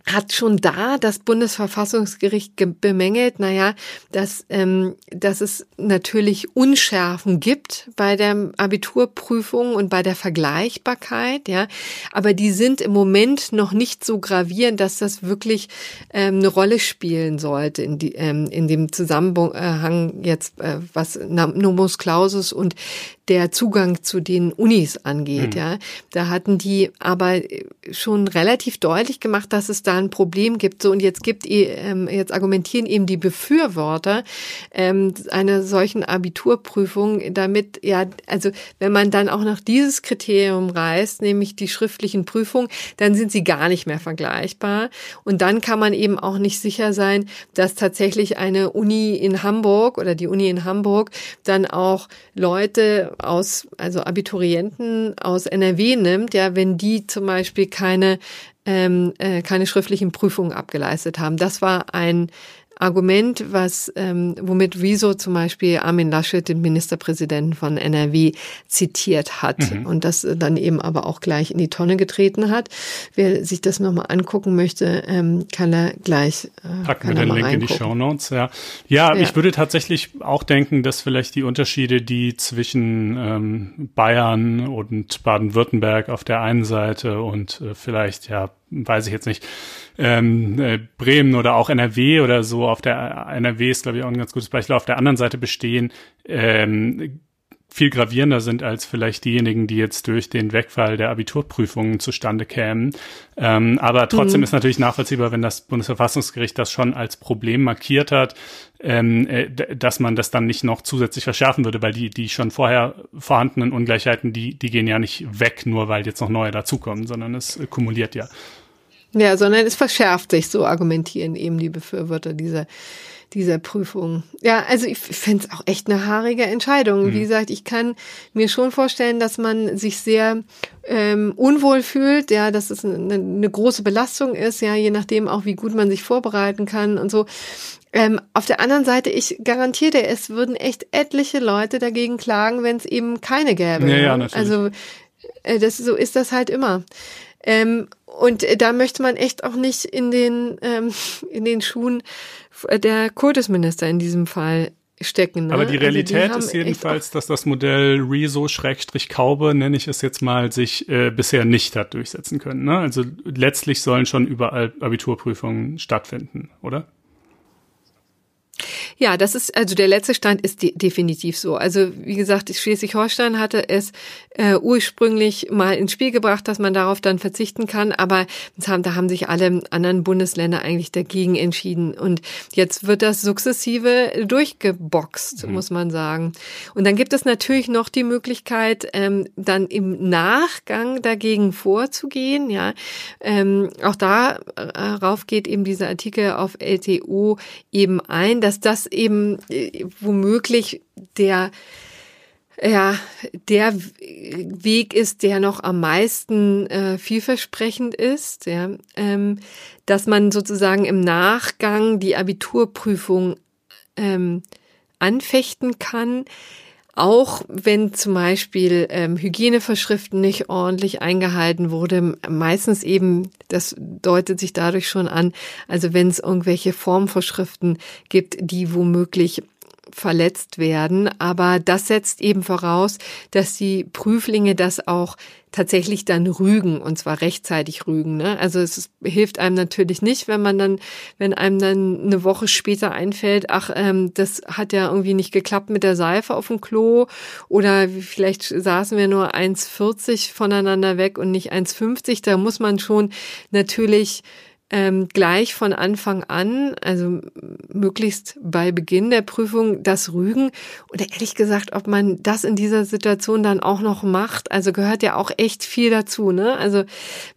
hat schon da das Bundesverfassungsgericht bemängelt, naja, dass, ähm, dass es natürlich Unschärfen gibt bei der Abiturprüfung und bei der Vergleichbarkeit, ja, aber die sind im Moment noch nicht so gravierend, dass das wirklich ähm, eine Rolle spielen sollte in, die, ähm, in dem Zusammenhang jetzt, äh, was Nomus Clausus und der Zugang zu den Unis angeht, mhm. ja. Da hatten die aber schon relativ deutlich gemacht, dass es da ein Problem gibt. So, und jetzt gibt, ähm, jetzt argumentieren eben die Befürworter ähm, einer solchen Abiturprüfung damit, ja, also wenn man dann auch noch dieses Kriterium reißt, nämlich die schriftlichen Prüfungen, dann sind sie gar nicht mehr vergleichbar. Und dann kann man eben auch nicht sicher sein, dass tatsächlich eine Uni in Hamburg oder die Uni in Hamburg dann auch Leute aus, also Abiturienten aus NRW nimmt, ja, wenn die zum Beispiel keine ähm, äh, keine schriftlichen Prüfungen abgeleistet haben. Das war ein Argument, was ähm, womit Wieso zum Beispiel Armin Laschet, den Ministerpräsidenten von NRW, zitiert hat mhm. und das dann eben aber auch gleich in die Tonne getreten hat. Wer sich das nochmal angucken möchte, ähm, kann er gleich äh, packen wir den Link reingucken. in die Show Notes. Ja. ja. ja, ich würde tatsächlich auch denken, dass vielleicht die Unterschiede, die zwischen ähm, Bayern und Baden-Württemberg auf der einen Seite und äh, vielleicht ja weiß ich jetzt nicht, ähm, äh, Bremen oder auch NRW oder so, auf der NRW ist, glaube ich, auch ein ganz gutes Beispiel, auf der anderen Seite bestehen, ähm, viel gravierender sind als vielleicht diejenigen, die jetzt durch den Wegfall der Abiturprüfungen zustande kämen. Ähm, aber trotzdem mhm. ist natürlich nachvollziehbar, wenn das Bundesverfassungsgericht das schon als Problem markiert hat, ähm, äh, dass man das dann nicht noch zusätzlich verschärfen würde, weil die, die schon vorher vorhandenen Ungleichheiten, die, die gehen ja nicht weg, nur weil jetzt noch neue dazukommen, sondern es äh, kumuliert ja. Ja, sondern es verschärft sich, so argumentieren eben die Befürworter dieser, dieser Prüfung. Ja, also ich finde es auch echt eine haarige Entscheidung. Mhm. Wie gesagt, ich kann mir schon vorstellen, dass man sich sehr ähm, unwohl fühlt, ja, dass es eine, eine große Belastung ist, ja, je nachdem auch, wie gut man sich vorbereiten kann und so. Ähm, auf der anderen Seite, ich garantiere dir, es würden echt etliche Leute dagegen klagen, wenn es eben keine gäbe. Ja, ja, natürlich. Also äh, das, so ist das halt immer. Ähm, und äh, da möchte man echt auch nicht in den, ähm, in den Schuhen der Kultusminister in diesem Fall stecken. Ne? Aber die Realität also die ist jedenfalls, dass das Modell Rezo-Kaube, nenne ich es jetzt mal, sich äh, bisher nicht hat durchsetzen können. Ne? Also letztlich sollen schon überall Abiturprüfungen stattfinden, oder? Ja, das ist, also der letzte Stand ist de definitiv so. Also wie gesagt, Schleswig-Holstein hatte es äh, ursprünglich mal ins Spiel gebracht, dass man darauf dann verzichten kann, aber haben, da haben sich alle anderen Bundesländer eigentlich dagegen entschieden. Und jetzt wird das sukzessive durchgeboxt, mhm. muss man sagen. Und dann gibt es natürlich noch die Möglichkeit, ähm, dann im Nachgang dagegen vorzugehen. Ja, ähm, auch darauf geht eben dieser Artikel auf LTO eben ein, dass das eben äh, womöglich der ja, der Weg ist, der noch am meisten äh, vielversprechend ist, ja, ähm, dass man sozusagen im Nachgang die Abiturprüfung ähm, anfechten kann, auch wenn zum Beispiel ähm, Hygieneverschriften nicht ordentlich eingehalten wurde, meistens eben, das deutet sich dadurch schon an, also wenn es irgendwelche Formvorschriften gibt, die womöglich verletzt werden. Aber das setzt eben voraus, dass die Prüflinge das auch tatsächlich dann rügen und zwar rechtzeitig rügen. Ne? Also es hilft einem natürlich nicht, wenn man dann, wenn einem dann eine Woche später einfällt, ach, ähm, das hat ja irgendwie nicht geklappt mit der Seife auf dem Klo oder vielleicht saßen wir nur 1,40 voneinander weg und nicht 1,50. Da muss man schon natürlich ähm, gleich von Anfang an, also möglichst bei Beginn der Prüfung, das Rügen. Oder ehrlich gesagt, ob man das in dieser Situation dann auch noch macht, also gehört ja auch echt viel dazu. Ne? Also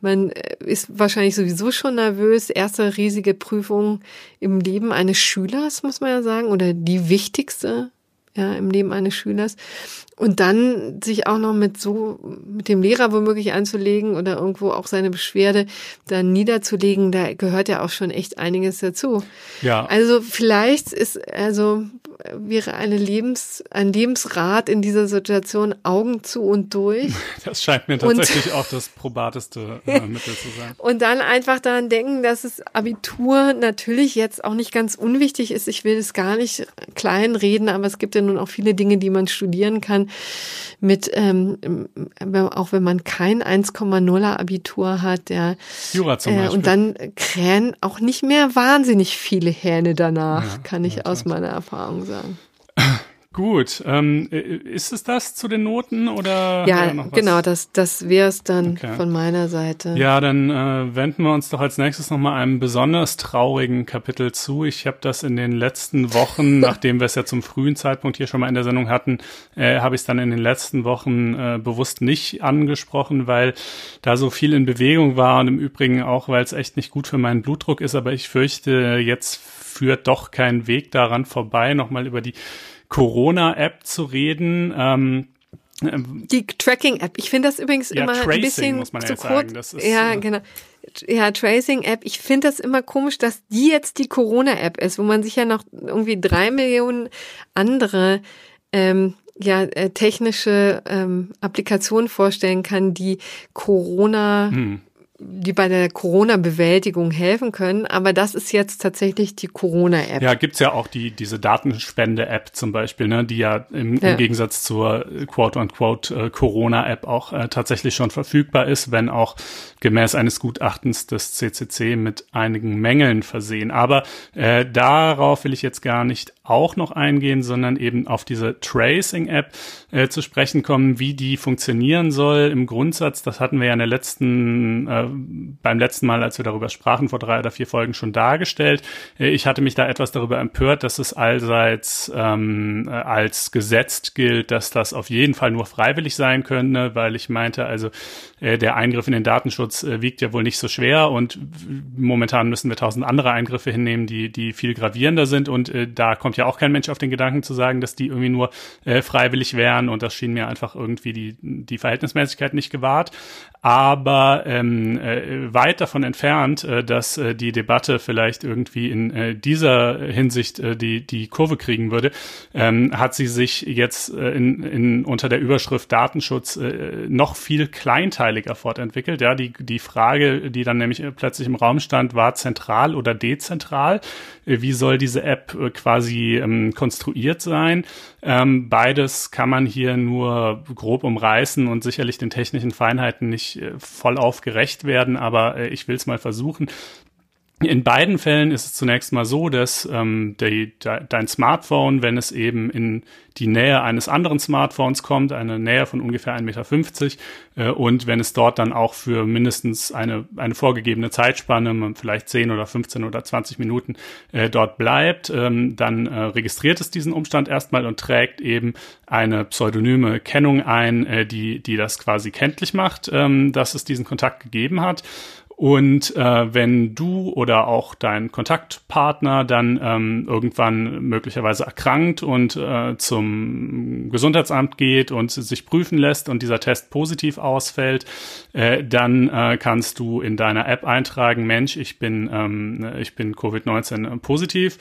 man äh, ist wahrscheinlich sowieso schon nervös. Erste riesige Prüfung im Leben eines Schülers, muss man ja sagen, oder die wichtigste ja, im Leben eines Schülers. Und dann sich auch noch mit so, mit dem Lehrer womöglich anzulegen oder irgendwo auch seine Beschwerde dann niederzulegen, da gehört ja auch schon echt einiges dazu. Ja. Also vielleicht ist, also wäre eine Lebens, ein Lebensrat in dieser Situation Augen zu und durch. Das scheint mir tatsächlich und, auch das probateste äh, Mittel zu sein. Und dann einfach daran denken, dass das Abitur natürlich jetzt auch nicht ganz unwichtig ist. Ich will es gar nicht klein reden, aber es gibt ja nun auch viele Dinge, die man studieren kann mit, ähm, auch wenn man kein 1,0er Abitur hat, ja. Jura zum Beispiel. Äh, und dann krähen auch nicht mehr wahnsinnig viele Hähne danach, ja, kann ich aus meiner Erfahrung sagen. sagen. Gut, ähm, ist es das zu den Noten oder? Ja, genau, das, das wäre es dann okay. von meiner Seite. Ja, dann äh, wenden wir uns doch als nächstes nochmal einem besonders traurigen Kapitel zu. Ich habe das in den letzten Wochen, nachdem wir es ja zum frühen Zeitpunkt hier schon mal in der Sendung hatten, äh, habe ich es dann in den letzten Wochen äh, bewusst nicht angesprochen, weil da so viel in Bewegung war und im Übrigen auch, weil es echt nicht gut für meinen Blutdruck ist. Aber ich fürchte, jetzt führt doch kein Weg daran vorbei, nochmal über die Corona-App zu reden. Ähm, die Tracking-App. Ich finde das übrigens ja, immer Tracing, ein bisschen muss man zu ja kurz. Ist, ja, äh, genau. Ja, Tracing-App. Ich finde das immer komisch, dass die jetzt die Corona-App ist, wo man sich ja noch irgendwie drei Millionen andere ähm, ja, äh, technische ähm, Applikationen vorstellen kann, die Corona hm die bei der Corona-Bewältigung helfen können, aber das ist jetzt tatsächlich die Corona-App. Ja, gibt's ja auch die diese Datenspende-App zum Beispiel, ne, die ja im, ja. im Gegensatz zur quote-unquote äh, Corona-App auch äh, tatsächlich schon verfügbar ist, wenn auch gemäß eines Gutachtens des CCC mit einigen Mängeln versehen. Aber äh, darauf will ich jetzt gar nicht auch noch eingehen, sondern eben auf diese Tracing-App äh, zu sprechen kommen, wie die funktionieren soll. Im Grundsatz, das hatten wir ja in der letzten, äh, beim letzten Mal, als wir darüber sprachen, vor drei oder vier Folgen schon dargestellt. Äh, ich hatte mich da etwas darüber empört, dass es allseits ähm, äh, als gesetzt gilt, dass das auf jeden Fall nur freiwillig sein könnte, weil ich meinte, also äh, der Eingriff in den Datenschutz äh, wiegt ja wohl nicht so schwer und momentan müssen wir tausend andere Eingriffe hinnehmen, die, die viel gravierender sind und äh, da kommt ja auch kein Mensch auf den Gedanken zu sagen, dass die irgendwie nur äh, freiwillig wären und das schien mir einfach irgendwie die, die Verhältnismäßigkeit nicht gewahrt. Aber ähm, äh, weit davon entfernt, äh, dass äh, die Debatte vielleicht irgendwie in äh, dieser Hinsicht äh, die die Kurve kriegen würde, ähm, hat sie sich jetzt äh, in, in unter der Überschrift Datenschutz äh, noch viel kleinteiliger fortentwickelt. Ja, die die Frage, die dann nämlich plötzlich im Raum stand, war zentral oder dezentral. Äh, wie soll diese App äh, quasi ähm, konstruiert sein? Ähm, beides kann man hier nur grob umreißen und sicherlich den technischen Feinheiten nicht äh, voll aufgerecht werden, aber äh, ich will es mal versuchen. In beiden Fällen ist es zunächst mal so, dass ähm, de, de, dein Smartphone, wenn es eben in die Nähe eines anderen Smartphones kommt, eine Nähe von ungefähr 1,50 Meter, äh, und wenn es dort dann auch für mindestens eine, eine vorgegebene Zeitspanne, vielleicht 10 oder 15 oder 20 Minuten äh, dort bleibt, ähm, dann äh, registriert es diesen Umstand erstmal und trägt eben eine pseudonyme Kennung ein, äh, die, die das quasi kenntlich macht, ähm, dass es diesen Kontakt gegeben hat. Und äh, wenn du oder auch dein Kontaktpartner dann ähm, irgendwann möglicherweise erkrankt und äh, zum Gesundheitsamt geht und sich prüfen lässt und dieser Test positiv ausfällt, äh, dann äh, kannst du in deiner App eintragen, Mensch, ich bin, ähm, ich bin Covid-19 positiv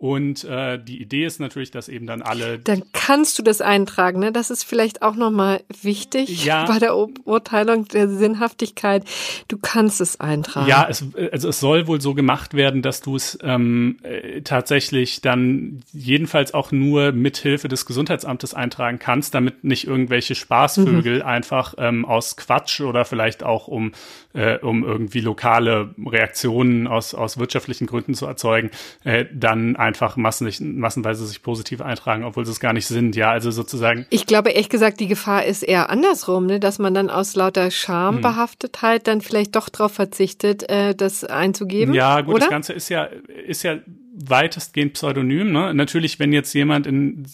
und äh, die Idee ist natürlich, dass eben dann alle. Dann kannst du das eintragen, ne? Das ist vielleicht auch nochmal wichtig ja. bei der Beurteilung der Sinnhaftigkeit. Du kannst es eintragen. Ja, es, also es soll wohl so gemacht werden, dass du es ähm, äh, tatsächlich dann jedenfalls auch nur mithilfe des Gesundheitsamtes eintragen kannst, damit nicht irgendwelche Spaßvögel mhm. einfach ähm, aus Quatsch oder vielleicht auch um, äh, um irgendwie lokale Reaktionen aus, aus wirtschaftlichen Gründen zu erzeugen, äh, dann einfach massenlich, massenweise sich positiv eintragen, obwohl sie es gar nicht sind. Ja, also sozusagen. Ich glaube ehrlich gesagt, die Gefahr ist eher andersrum, ne? dass man dann aus lauter Schambehaftetheit dann vielleicht doch darauf verzichtet, äh, das einzugeben. Ja, gut, oder? das Ganze ist ja, ist ja weitestgehend pseudonym. Ne? Natürlich, wenn jetzt jemand in,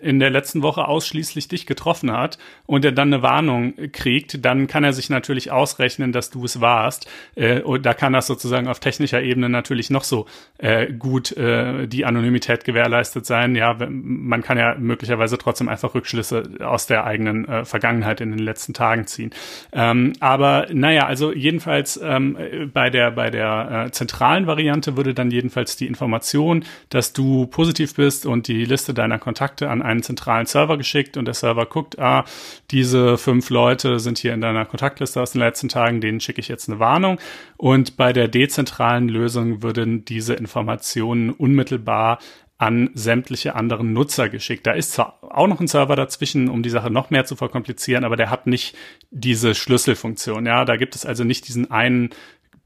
in der letzten Woche ausschließlich dich getroffen hat und er dann eine Warnung kriegt, dann kann er sich natürlich ausrechnen, dass du es warst. Äh, und da kann das sozusagen auf technischer Ebene natürlich noch so äh, gut äh, die Anonymität gewährleistet sein. Ja, man kann ja möglicherweise trotzdem einfach Rückschlüsse aus der eigenen äh, Vergangenheit in den letzten Tagen ziehen. Ähm, aber naja, also jedenfalls ähm, bei der bei der äh, zentralen Variante würde dann jedenfalls die Information Information, dass du positiv bist und die Liste deiner Kontakte an einen zentralen Server geschickt und der Server guckt, ah, diese fünf Leute sind hier in deiner Kontaktliste aus den letzten Tagen, denen schicke ich jetzt eine Warnung. Und bei der dezentralen Lösung würden diese Informationen unmittelbar an sämtliche anderen Nutzer geschickt. Da ist zwar auch noch ein Server dazwischen, um die Sache noch mehr zu verkomplizieren, aber der hat nicht diese Schlüsselfunktion. Ja, da gibt es also nicht diesen einen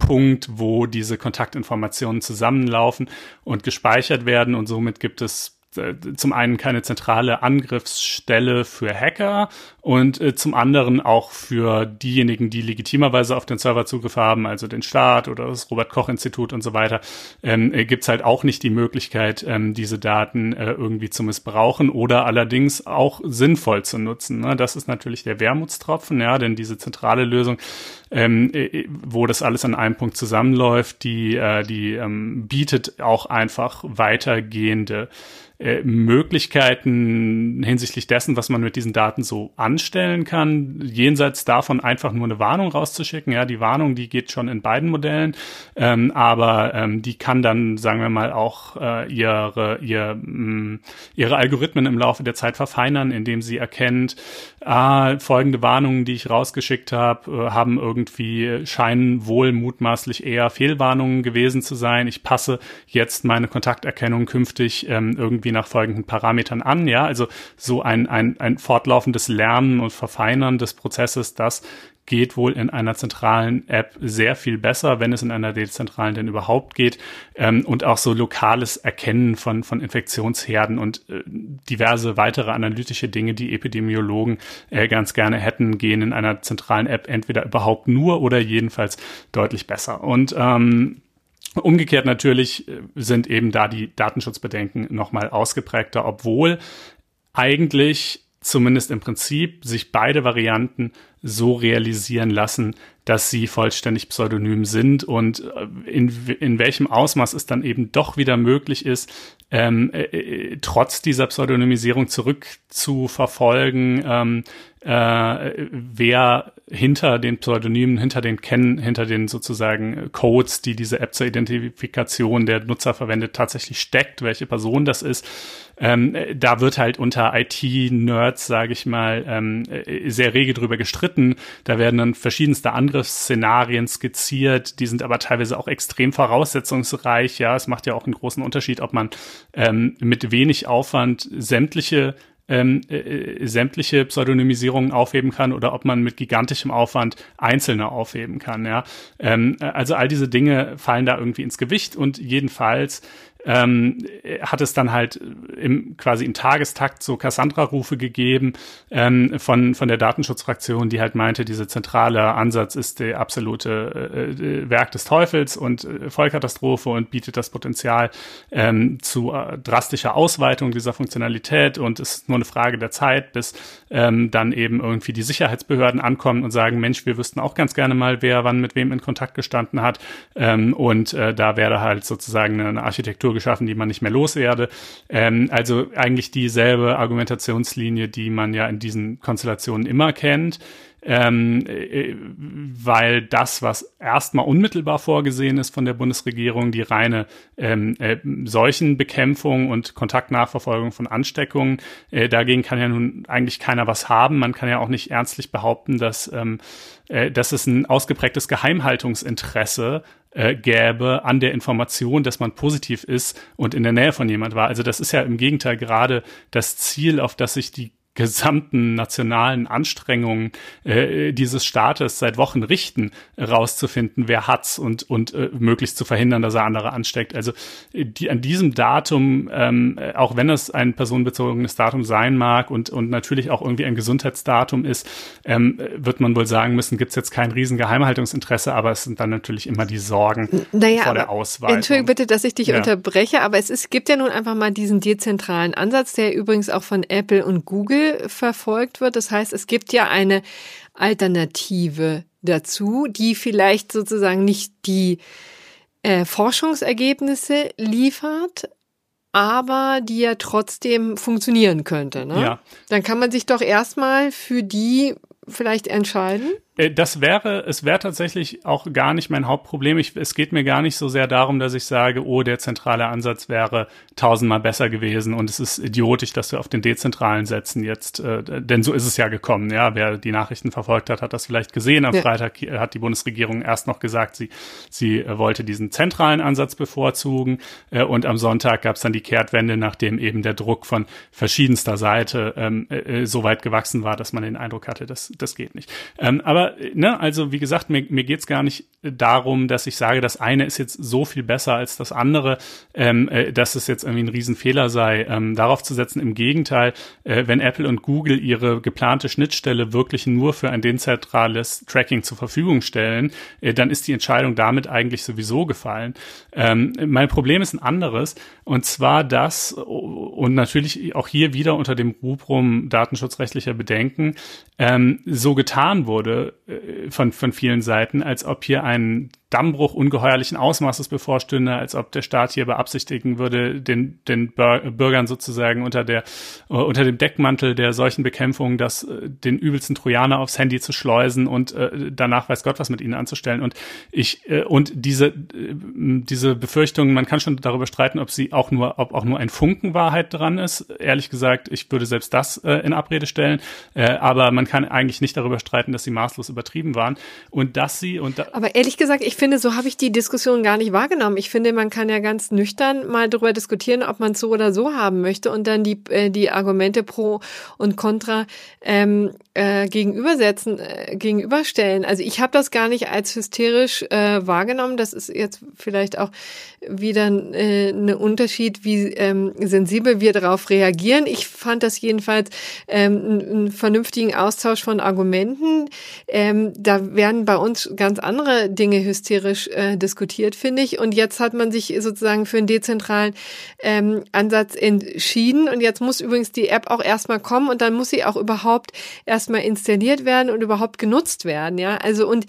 Punkt, wo diese Kontaktinformationen zusammenlaufen und gespeichert werden und somit gibt es äh, zum einen keine zentrale Angriffsstelle für Hacker und äh, zum anderen auch für diejenigen, die legitimerweise auf den Server Zugriff haben, also den Staat oder das Robert Koch Institut und so weiter, ähm, äh, gibt es halt auch nicht die Möglichkeit, ähm, diese Daten äh, irgendwie zu missbrauchen oder allerdings auch sinnvoll zu nutzen. Ne? Das ist natürlich der Wermutstropfen, ja, denn diese zentrale Lösung, ähm, äh, wo das alles an einem Punkt zusammenläuft, die, äh, die ähm, bietet auch einfach weitergehende äh, Möglichkeiten hinsichtlich dessen, was man mit diesen Daten so anstellen kann. Jenseits davon einfach nur eine Warnung rauszuschicken. Ja, die Warnung, die geht schon in beiden Modellen, ähm, aber ähm, die kann dann, sagen wir mal, auch äh, ihre, ihr, mh, mm, ihre Algorithmen im Laufe der Zeit verfeinern, indem sie erkennt, ah, folgende Warnungen, die ich rausgeschickt habe, äh, haben irgendwie scheinen wohl mutmaßlich eher Fehlwarnungen gewesen zu sein. Ich passe jetzt meine Kontakterkennung künftig ähm, irgendwie nach folgenden Parametern an. Ja, also so ein, ein, ein fortlaufendes Lernen und Verfeinern des Prozesses, das geht wohl in einer zentralen App sehr viel besser, wenn es in einer dezentralen denn überhaupt geht. Ähm, und auch so lokales Erkennen von, von Infektionsherden und äh, diverse weitere analytische Dinge, die Epidemiologen äh, ganz gerne hätten, gehen in einer zentralen App entweder überhaupt nur oder jedenfalls deutlich besser. Und ähm, Umgekehrt natürlich äh, sind eben da die Datenschutzbedenken nochmal ausgeprägter, obwohl eigentlich zumindest im Prinzip sich beide Varianten so realisieren lassen, dass sie vollständig pseudonym sind und äh, in, in welchem Ausmaß es dann eben doch wieder möglich ist, ähm, äh, äh, trotz dieser Pseudonymisierung zurückzuverfolgen, ähm, äh, wer hinter den Pseudonymen, hinter den Kennen, hinter den sozusagen Codes, die diese App zur Identifikation der Nutzer verwendet, tatsächlich steckt, welche Person das ist. Ähm, da wird halt unter IT-Nerds, sage ich mal, ähm, sehr rege drüber gestritten. Da werden dann verschiedenste Angriffsszenarien skizziert, die sind aber teilweise auch extrem voraussetzungsreich. Ja, es macht ja auch einen großen Unterschied, ob man ähm, mit wenig Aufwand sämtliche ähm, äh, sämtliche Pseudonymisierungen aufheben kann oder ob man mit gigantischem Aufwand einzelne aufheben kann. Ja, ähm, also all diese Dinge fallen da irgendwie ins Gewicht und jedenfalls ähm, hat es dann halt im quasi im Tagestakt so Cassandra-Rufe gegeben ähm, von von der Datenschutzfraktion, die halt meinte, dieser zentrale Ansatz ist der absolute äh, Werk des Teufels und äh, Vollkatastrophe und bietet das Potenzial ähm, zu äh, drastischer Ausweitung dieser Funktionalität. Und es ist nur eine Frage der Zeit, bis ähm, dann eben irgendwie die Sicherheitsbehörden ankommen und sagen, Mensch, wir wüssten auch ganz gerne mal, wer wann mit wem in Kontakt gestanden hat. Ähm, und äh, da wäre halt sozusagen eine Architektur Struktur geschaffen, die man nicht mehr loswerde. Ähm, also eigentlich dieselbe Argumentationslinie, die man ja in diesen Konstellationen immer kennt. Ähm, äh, weil das, was erstmal unmittelbar vorgesehen ist von der Bundesregierung, die reine ähm, äh, Seuchenbekämpfung und Kontaktnachverfolgung von Ansteckungen, äh, dagegen kann ja nun eigentlich keiner was haben. Man kann ja auch nicht ernstlich behaupten, dass, ähm, äh, dass es ein ausgeprägtes Geheimhaltungsinteresse äh, gäbe an der Information, dass man positiv ist und in der Nähe von jemand war. Also das ist ja im Gegenteil gerade das Ziel, auf das sich die gesamten nationalen Anstrengungen äh, dieses Staates seit Wochen richten, rauszufinden, wer hat's und und äh, möglichst zu verhindern, dass er andere ansteckt. Also äh, die, an diesem Datum, ähm, äh, auch wenn es ein personenbezogenes Datum sein mag und und natürlich auch irgendwie ein Gesundheitsdatum ist, ähm, wird man wohl sagen müssen, gibt's jetzt kein riesen Geheimhaltungsinteresse, aber es sind dann natürlich immer die Sorgen naja, vor der Auswahl. Entschuldigung bitte, dass ich dich ja. unterbreche, aber es ist, gibt ja nun einfach mal diesen dezentralen Ansatz, der übrigens auch von Apple und Google verfolgt wird. Das heißt, es gibt ja eine Alternative dazu, die vielleicht sozusagen nicht die äh, Forschungsergebnisse liefert, aber die ja trotzdem funktionieren könnte. Ne? Ja. Dann kann man sich doch erstmal für die vielleicht entscheiden. Äh, das wäre, es wäre tatsächlich auch gar nicht mein Hauptproblem. Ich, es geht mir gar nicht so sehr darum, dass ich sage, oh, der zentrale Ansatz wäre tausendmal besser gewesen und es ist idiotisch, dass wir auf den dezentralen setzen jetzt, äh, denn so ist es ja gekommen. Ja, wer die Nachrichten verfolgt hat, hat das vielleicht gesehen. Am ja. Freitag hat die Bundesregierung erst noch gesagt, sie, sie äh, wollte diesen zentralen Ansatz bevorzugen äh, und am Sonntag gab es dann die Kehrtwende, nachdem eben der Druck von verschiedenster Seite ähm, äh, so weit gewachsen war, dass man den Eindruck hatte, das, das geht nicht. Ähm, aber aber, ne, also wie gesagt, mir, mir geht es gar nicht darum, dass ich sage, das eine ist jetzt so viel besser als das andere, ähm, äh, dass es jetzt irgendwie ein Riesenfehler sei, ähm, darauf zu setzen. Im Gegenteil, äh, wenn Apple und Google ihre geplante Schnittstelle wirklich nur für ein dezentrales Tracking zur Verfügung stellen, äh, dann ist die Entscheidung damit eigentlich sowieso gefallen. Ähm, mein Problem ist ein anderes, und zwar das, und natürlich auch hier wieder unter dem Rubrum datenschutzrechtlicher Bedenken, ähm, so getan wurde, äh, von, von vielen Seiten, als ob hier ein Dammbruch ungeheuerlichen Ausmaßes bevorstünde, als ob der Staat hier beabsichtigen würde, den, den Bürgern sozusagen unter der, uh, unter dem Deckmantel der solchen Bekämpfung das, uh, den übelsten Trojaner aufs Handy zu schleusen und uh, danach weiß Gott was mit ihnen anzustellen. Und ich, und diese, diese Befürchtungen, man kann schon darüber streiten, ob sie auch nur, ob auch nur ein Funken Wahrheit dran ist. Ehrlich gesagt, ich würde selbst das in Abrede stellen. aber man kann eigentlich nicht darüber streiten, dass sie maßlos übertrieben waren und dass sie und da Aber ehrlich gesagt, ich finde, so habe ich die Diskussion gar nicht wahrgenommen. Ich finde, man kann ja ganz nüchtern mal darüber diskutieren, ob man es so oder so haben möchte und dann die, äh, die Argumente pro und contra ähm, äh, gegenübersetzen, äh, gegenüberstellen. Also ich habe das gar nicht als hysterisch äh, wahrgenommen. Das ist jetzt vielleicht auch wieder äh, ein Unterschied, wie ähm, sensibel wir darauf reagieren. Ich fand das jedenfalls ähm, einen vernünftigen Austausch von Argumenten. Ähm, da werden bei uns ganz andere Dinge hysterisch hysterisch äh, diskutiert, finde ich. Und jetzt hat man sich sozusagen für einen dezentralen ähm, Ansatz entschieden. Und jetzt muss übrigens die App auch erstmal kommen und dann muss sie auch überhaupt erstmal installiert werden und überhaupt genutzt werden. Ja, also und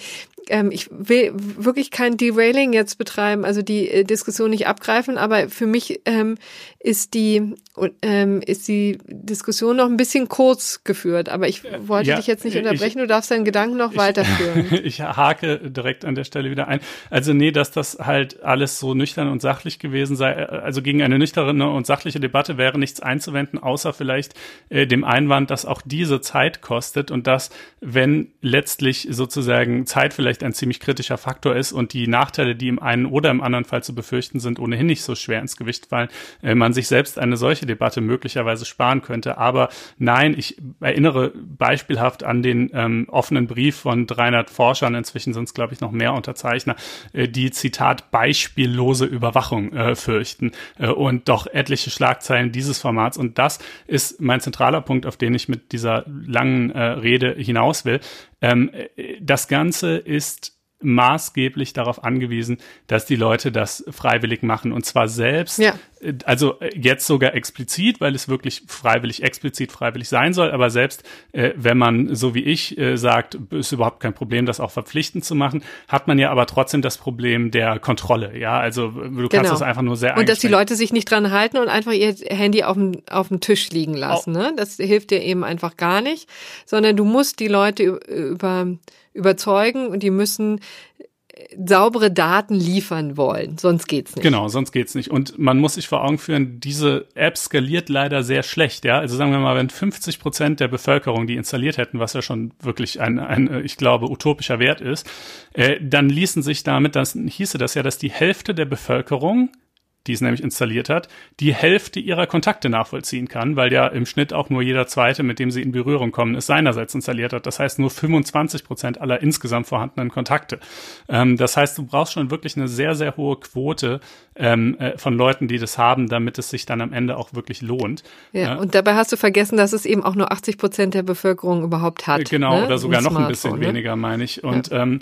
ähm, ich will wirklich kein Derailing jetzt betreiben, also die äh, Diskussion nicht abgreifen, aber für mich ähm, ist die ähm, ist die Diskussion noch ein bisschen kurz geführt. Aber ich wollte ja, dich jetzt nicht unterbrechen, ich, du darfst deinen Gedanken noch ich, weiterführen. ich hake direkt an der Stelle wieder ein. Also nee, dass das halt alles so nüchtern und sachlich gewesen sei. Äh, also gegen eine nüchterne und sachliche Debatte wäre nichts einzuwenden, außer vielleicht äh, dem Einwand, dass auch diese Zeit kostet und dass, wenn letztlich sozusagen Zeit vielleicht vielleicht ein ziemlich kritischer Faktor ist und die Nachteile, die im einen oder im anderen Fall zu befürchten sind, ohnehin nicht so schwer ins Gewicht fallen, äh, man sich selbst eine solche Debatte möglicherweise sparen könnte. Aber nein, ich erinnere beispielhaft an den ähm, offenen Brief von 300 Forschern, inzwischen sind es, glaube ich, noch mehr Unterzeichner, äh, die Zitat beispiellose Überwachung äh, fürchten äh, und doch etliche Schlagzeilen dieses Formats. Und das ist mein zentraler Punkt, auf den ich mit dieser langen äh, Rede hinaus will. Ähm, äh, das Ganze ist maßgeblich darauf angewiesen, dass die Leute das freiwillig machen und zwar selbst, ja. Äh, also äh, jetzt sogar explizit, weil es wirklich freiwillig, explizit freiwillig sein soll, aber selbst äh, wenn man, so wie ich, äh, sagt, ist überhaupt kein Problem, das auch verpflichtend zu machen, hat man ja aber trotzdem das Problem der Kontrolle, ja, also du genau. kannst das einfach nur sehr Und dass die Leute sich nicht dran halten und einfach ihr Handy auf dem, auf dem Tisch liegen lassen, oh. ne? das hilft dir eben einfach gar nicht, sondern du musst die Leute über überzeugen und die müssen äh, saubere Daten liefern wollen, sonst geht's nicht. Genau, sonst geht's nicht. Und man muss sich vor Augen führen, diese App skaliert leider sehr schlecht, ja. Also sagen wir mal, wenn 50 Prozent der Bevölkerung die installiert hätten, was ja schon wirklich ein, ein ich glaube, utopischer Wert ist, äh, dann ließen sich damit, das hieße das ja, dass die Hälfte der Bevölkerung die es nämlich installiert hat, die Hälfte ihrer Kontakte nachvollziehen kann, weil ja im Schnitt auch nur jeder zweite, mit dem sie in Berührung kommen, es seinerseits installiert hat. Das heißt nur 25 Prozent aller insgesamt vorhandenen Kontakte. Ähm, das heißt, du brauchst schon wirklich eine sehr, sehr hohe Quote ähm, äh, von Leuten, die das haben, damit es sich dann am Ende auch wirklich lohnt. Ja, ja. und dabei hast du vergessen, dass es eben auch nur 80 Prozent der Bevölkerung überhaupt hat. Genau, ne? oder sogar noch ein bisschen ne? weniger, meine ich. Und ja. ähm,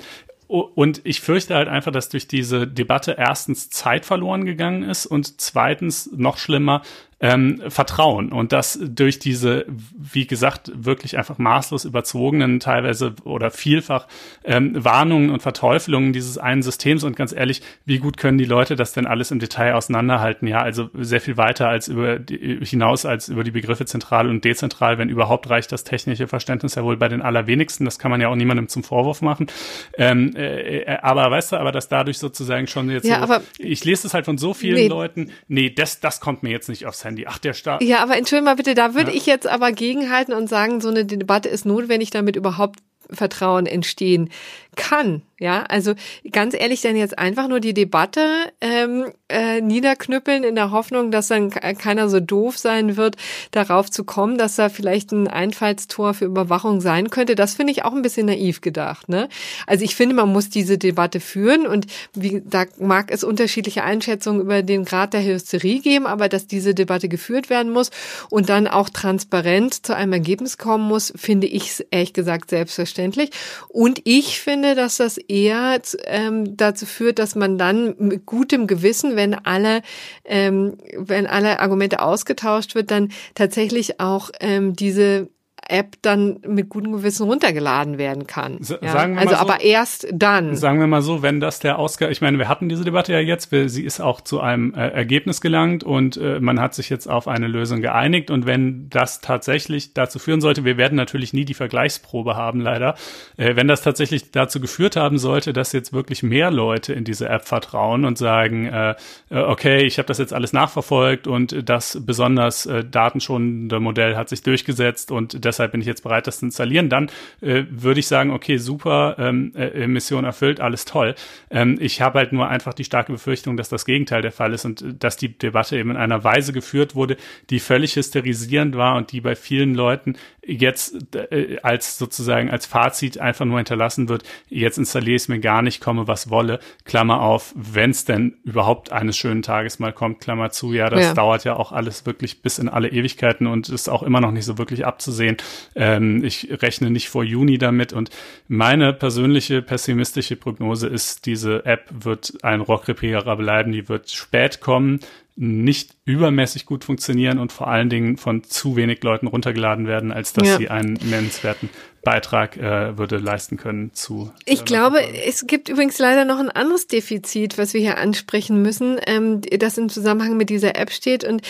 und ich fürchte halt einfach, dass durch diese Debatte erstens Zeit verloren gegangen ist und zweitens noch schlimmer, ähm, Vertrauen. Und das durch diese, wie gesagt, wirklich einfach maßlos überzogenen, teilweise oder vielfach ähm, Warnungen und Verteufelungen dieses einen Systems. Und ganz ehrlich, wie gut können die Leute das denn alles im Detail auseinanderhalten? Ja, also sehr viel weiter als über die, hinaus als über die Begriffe zentral und dezentral. Wenn überhaupt reicht das technische Verständnis ja wohl bei den allerwenigsten. Das kann man ja auch niemandem zum Vorwurf machen. Ähm, äh, äh aber weißt du, aber dass dadurch sozusagen schon jetzt ja, so, aber ich lese es halt von so vielen nee. Leuten, nee, das, das kommt mir jetzt nicht aufs Handy. Handy. Ach, der Staat. Ja, aber entschuldigung mal bitte, da würde ja. ich jetzt aber gegenhalten und sagen, so eine Debatte ist notwendig, damit überhaupt Vertrauen entstehen kann. Ja, also ganz ehrlich, dann jetzt einfach nur die Debatte ähm, äh, niederknüppeln in der Hoffnung, dass dann keiner so doof sein wird, darauf zu kommen, dass da vielleicht ein Einfallstor für Überwachung sein könnte. Das finde ich auch ein bisschen naiv gedacht. Ne? Also ich finde, man muss diese Debatte führen und wie da mag es unterschiedliche Einschätzungen über den Grad der Hysterie geben, aber dass diese Debatte geführt werden muss und dann auch transparent zu einem Ergebnis kommen muss, finde ich ehrlich gesagt selbstverständlich. Und ich finde finde, dass das eher ähm, dazu führt, dass man dann mit gutem Gewissen, wenn alle, ähm, wenn alle Argumente ausgetauscht wird, dann tatsächlich auch ähm, diese App dann mit gutem Gewissen runtergeladen werden kann. S ja? Sagen wir also so, aber erst dann. Sagen wir mal so, wenn das der Ausgang, ich meine, wir hatten diese Debatte ja jetzt, wir, sie ist auch zu einem äh, Ergebnis gelangt und äh, man hat sich jetzt auf eine Lösung geeinigt und wenn das tatsächlich dazu führen sollte, wir werden natürlich nie die Vergleichsprobe haben, leider, äh, wenn das tatsächlich dazu geführt haben sollte, dass jetzt wirklich mehr Leute in diese App vertrauen und sagen, äh, äh okay, ich habe das jetzt alles nachverfolgt und das besonders äh, datenschonende Modell hat sich durchgesetzt und deshalb deshalb bin ich jetzt bereit, das zu installieren, dann äh, würde ich sagen, okay, super, ähm, äh, Mission erfüllt, alles toll. Ähm, ich habe halt nur einfach die starke Befürchtung, dass das Gegenteil der Fall ist und äh, dass die Debatte eben in einer Weise geführt wurde, die völlig hysterisierend war und die bei vielen Leuten jetzt äh, als sozusagen als Fazit einfach nur hinterlassen wird, jetzt installiere ich es mir gar nicht, komme was wolle, Klammer auf, wenn es denn überhaupt eines schönen Tages mal kommt, Klammer zu, ja, das ja. dauert ja auch alles wirklich bis in alle Ewigkeiten und ist auch immer noch nicht so wirklich abzusehen. Ähm, ich rechne nicht vor Juni damit und meine persönliche pessimistische Prognose ist, diese App wird ein Rohrkrepierer bleiben, die wird spät kommen, nicht übermäßig gut funktionieren und vor allen Dingen von zu wenig Leuten runtergeladen werden, als dass ja. sie einen nennenswerten Beitrag äh, würde leisten können zu. Äh, ich glaube, es gibt übrigens leider noch ein anderes Defizit, was wir hier ansprechen müssen, ähm, das im Zusammenhang mit dieser App steht. Und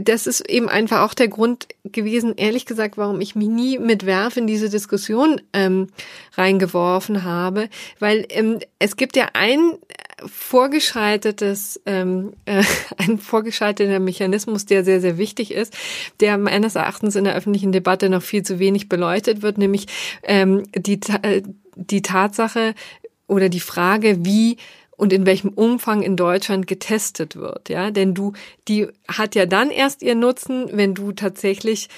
das ist eben einfach auch der Grund gewesen, ehrlich gesagt, warum ich mich nie mit Werf in diese Diskussion ähm, reingeworfen habe. Weil ähm, es gibt ja ein vorgeschaltetes, ähm, äh, ein vorgeschalteter Mechanismus, der sehr, sehr wichtig ist, der meines Erachtens in der öffentlichen Debatte noch viel zu wenig beleuchtet wird, nämlich ähm, die, äh, die Tatsache, oder die Frage, wie und in welchem Umfang in Deutschland getestet wird, ja, denn du, die hat ja dann erst ihren Nutzen, wenn du tatsächlich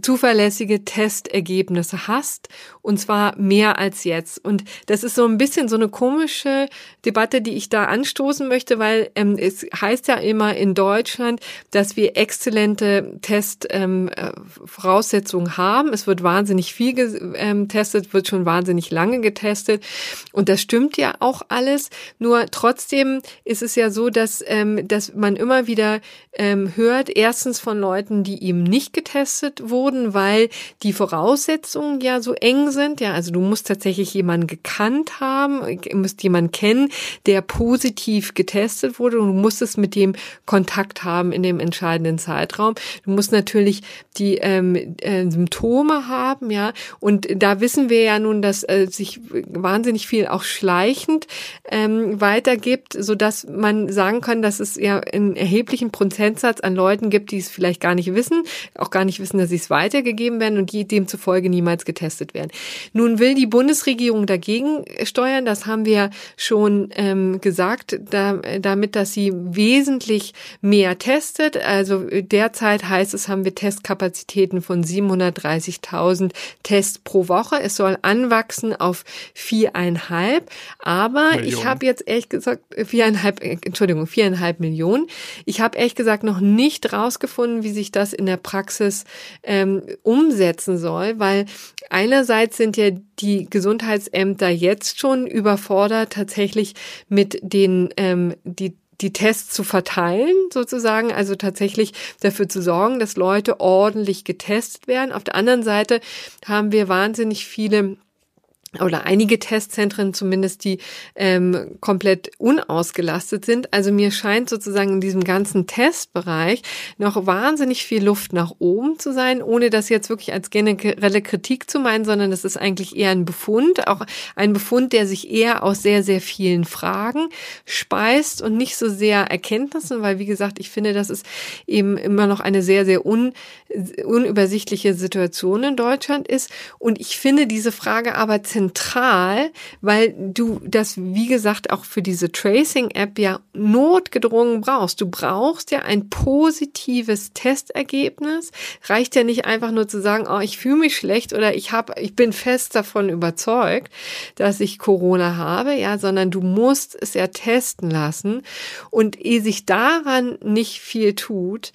zuverlässige Testergebnisse hast und zwar mehr als jetzt. Und das ist so ein bisschen so eine komische Debatte, die ich da anstoßen möchte, weil ähm, es heißt ja immer in Deutschland, dass wir exzellente Testvoraussetzungen ähm, haben. Es wird wahnsinnig viel getestet, ähm, wird schon wahnsinnig lange getestet und das stimmt ja auch alles. Nur trotzdem ist es ja so, dass ähm, dass man immer wieder ähm, hört, erstens von Leuten, die eben nicht getestet wurden, weil die Voraussetzungen ja so eng sind. Ja, also du musst tatsächlich jemanden gekannt haben, musst jemanden kennen, der positiv getestet wurde und du musstest mit dem Kontakt haben in dem entscheidenden Zeitraum. Du musst natürlich die ähm, äh, Symptome haben, ja. Und da wissen wir ja nun, dass äh, sich wahnsinnig viel auch schleichend ähm, weitergibt, so dass man sagen kann, dass es ja einen erheblichen Prozentsatz an Leuten gibt, die es vielleicht gar nicht wissen, auch gar nicht wissen, dass sie es weitergegeben werden und die demzufolge niemals getestet werden. Nun will die Bundesregierung dagegen steuern, das haben wir schon ähm, gesagt, da, damit, dass sie wesentlich mehr testet. Also derzeit heißt es, haben wir Testkapazitäten von 730.000 Tests pro Woche. Es soll anwachsen auf viereinhalb, aber Millionen. ich habe jetzt ehrlich gesagt viereinhalb, Entschuldigung, viereinhalb Millionen. Ich habe ehrlich gesagt noch nicht rausgefunden, wie sich das in der Praxis ähm, ähm, umsetzen soll, weil einerseits sind ja die Gesundheitsämter jetzt schon überfordert, tatsächlich mit den ähm, die die Tests zu verteilen, sozusagen, also tatsächlich dafür zu sorgen, dass Leute ordentlich getestet werden. Auf der anderen Seite haben wir wahnsinnig viele oder einige Testzentren zumindest, die ähm, komplett unausgelastet sind. Also mir scheint sozusagen in diesem ganzen Testbereich noch wahnsinnig viel Luft nach oben zu sein, ohne das jetzt wirklich als generelle Kritik zu meinen, sondern das ist eigentlich eher ein Befund, auch ein Befund, der sich eher aus sehr, sehr vielen Fragen speist und nicht so sehr Erkenntnissen, weil wie gesagt, ich finde, das ist eben immer noch eine sehr, sehr un, unübersichtliche Situation in Deutschland ist. Und ich finde diese Frage aber zentral, weil du das, wie gesagt, auch für diese Tracing-App ja notgedrungen brauchst. Du brauchst ja ein positives Testergebnis. Reicht ja nicht einfach nur zu sagen, oh, ich fühle mich schlecht oder ich habe, ich bin fest davon überzeugt, dass ich Corona habe, ja, sondern du musst es ja testen lassen. Und ehe sich daran nicht viel tut,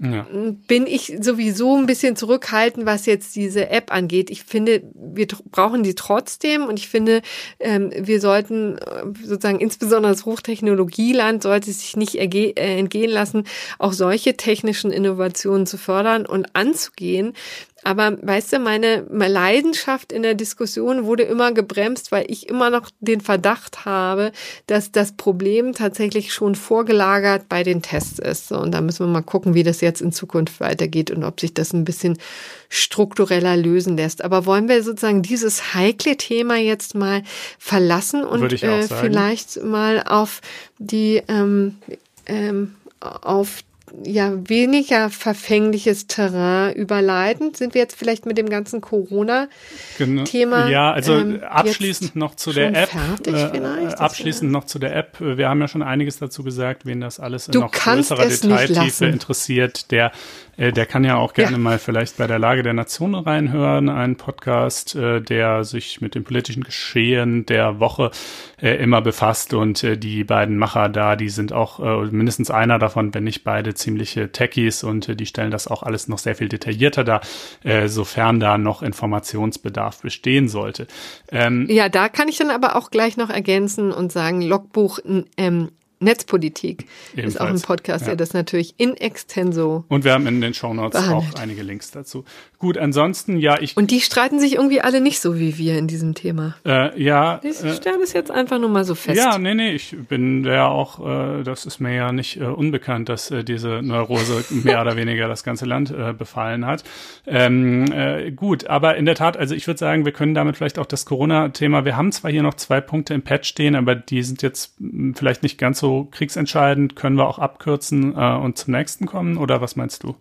ja. bin ich sowieso ein bisschen zurückhaltend, was jetzt diese App angeht. Ich finde, wir brauchen die trotzdem und ich finde, ähm, wir sollten äh, sozusagen insbesondere das Hochtechnologieland sollte sich nicht äh, entgehen lassen, auch solche technischen Innovationen zu fördern und anzugehen. Aber weißt du, meine, Leidenschaft in der Diskussion wurde immer gebremst, weil ich immer noch den Verdacht habe, dass das Problem tatsächlich schon vorgelagert bei den Tests ist. Und da müssen wir mal gucken, wie das jetzt in Zukunft weitergeht und ob sich das ein bisschen struktureller lösen lässt. Aber wollen wir sozusagen dieses heikle Thema jetzt mal verlassen und äh, vielleicht mal auf die ähm, ähm, auf ja weniger verfängliches Terrain überleiten. Sind wir jetzt vielleicht mit dem ganzen Corona-Thema? Genau. Ja, also ähm, abschließend noch zu der App. Äh, abschließend noch zu der App. Wir haben ja schon einiges dazu gesagt, wen das alles in noch größerer Detailtiefe interessiert. Der der kann ja auch gerne ja. mal vielleicht bei der Lage der Nation reinhören, ein Podcast, äh, der sich mit dem politischen Geschehen der Woche äh, immer befasst und die beiden Macher da, die sind auch mindestens einer davon, wenn nicht beide, ziemliche Techies und die stellen das auch alles noch sehr viel detaillierter dar, sofern da noch Informationsbedarf bestehen sollte. Ähm, ja, da kann ich dann aber auch gleich noch ergänzen und sagen, Logbuch ähm, Netzpolitik Ebenfalls. ist auch ein Podcast, ja. der das natürlich in extenso. Und wir haben in den Shownotes behandelt. auch einige Links dazu. Gut, ansonsten, ja, ich. Und die streiten sich irgendwie alle nicht so wie wir in diesem Thema. Äh, ja. Ich äh, stelle es jetzt einfach nur mal so fest. Ja, nee, nee, ich bin ja auch, äh, das ist mir ja nicht äh, unbekannt, dass äh, diese Neurose mehr oder weniger das ganze Land äh, befallen hat. Ähm, äh, gut, aber in der Tat, also ich würde sagen, wir können damit vielleicht auch das Corona-Thema, wir haben zwar hier noch zwei Punkte im Patch stehen, aber die sind jetzt hm, vielleicht nicht ganz so kriegsentscheidend, können wir auch abkürzen äh, und zum nächsten kommen oder was meinst du?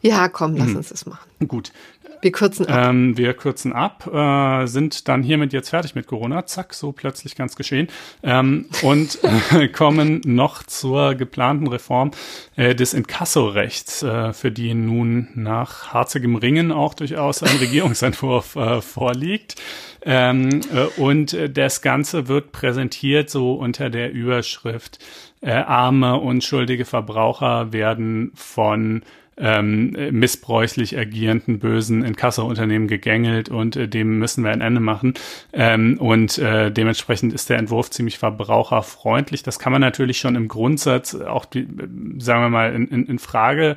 Ja, komm, lass mhm. uns das machen. Gut. Wir kürzen ab. Ähm, wir kürzen ab, äh, sind dann hiermit jetzt fertig mit Corona. Zack, so plötzlich ganz geschehen. Ähm, und äh, kommen noch zur geplanten Reform äh, des Inkassorechts, äh, für die nun nach harzigem Ringen auch durchaus ein Regierungsentwurf äh, vorliegt. Ähm, äh, und das Ganze wird präsentiert so unter der Überschrift arme, unschuldige Verbraucher werden von ähm, missbräuchlich agierenden bösen Inkasso-Unternehmen gegängelt und äh, dem müssen wir ein Ende machen. Ähm, und äh, dementsprechend ist der Entwurf ziemlich verbraucherfreundlich. Das kann man natürlich schon im Grundsatz auch, die, sagen wir mal, in, in, in Frage äh,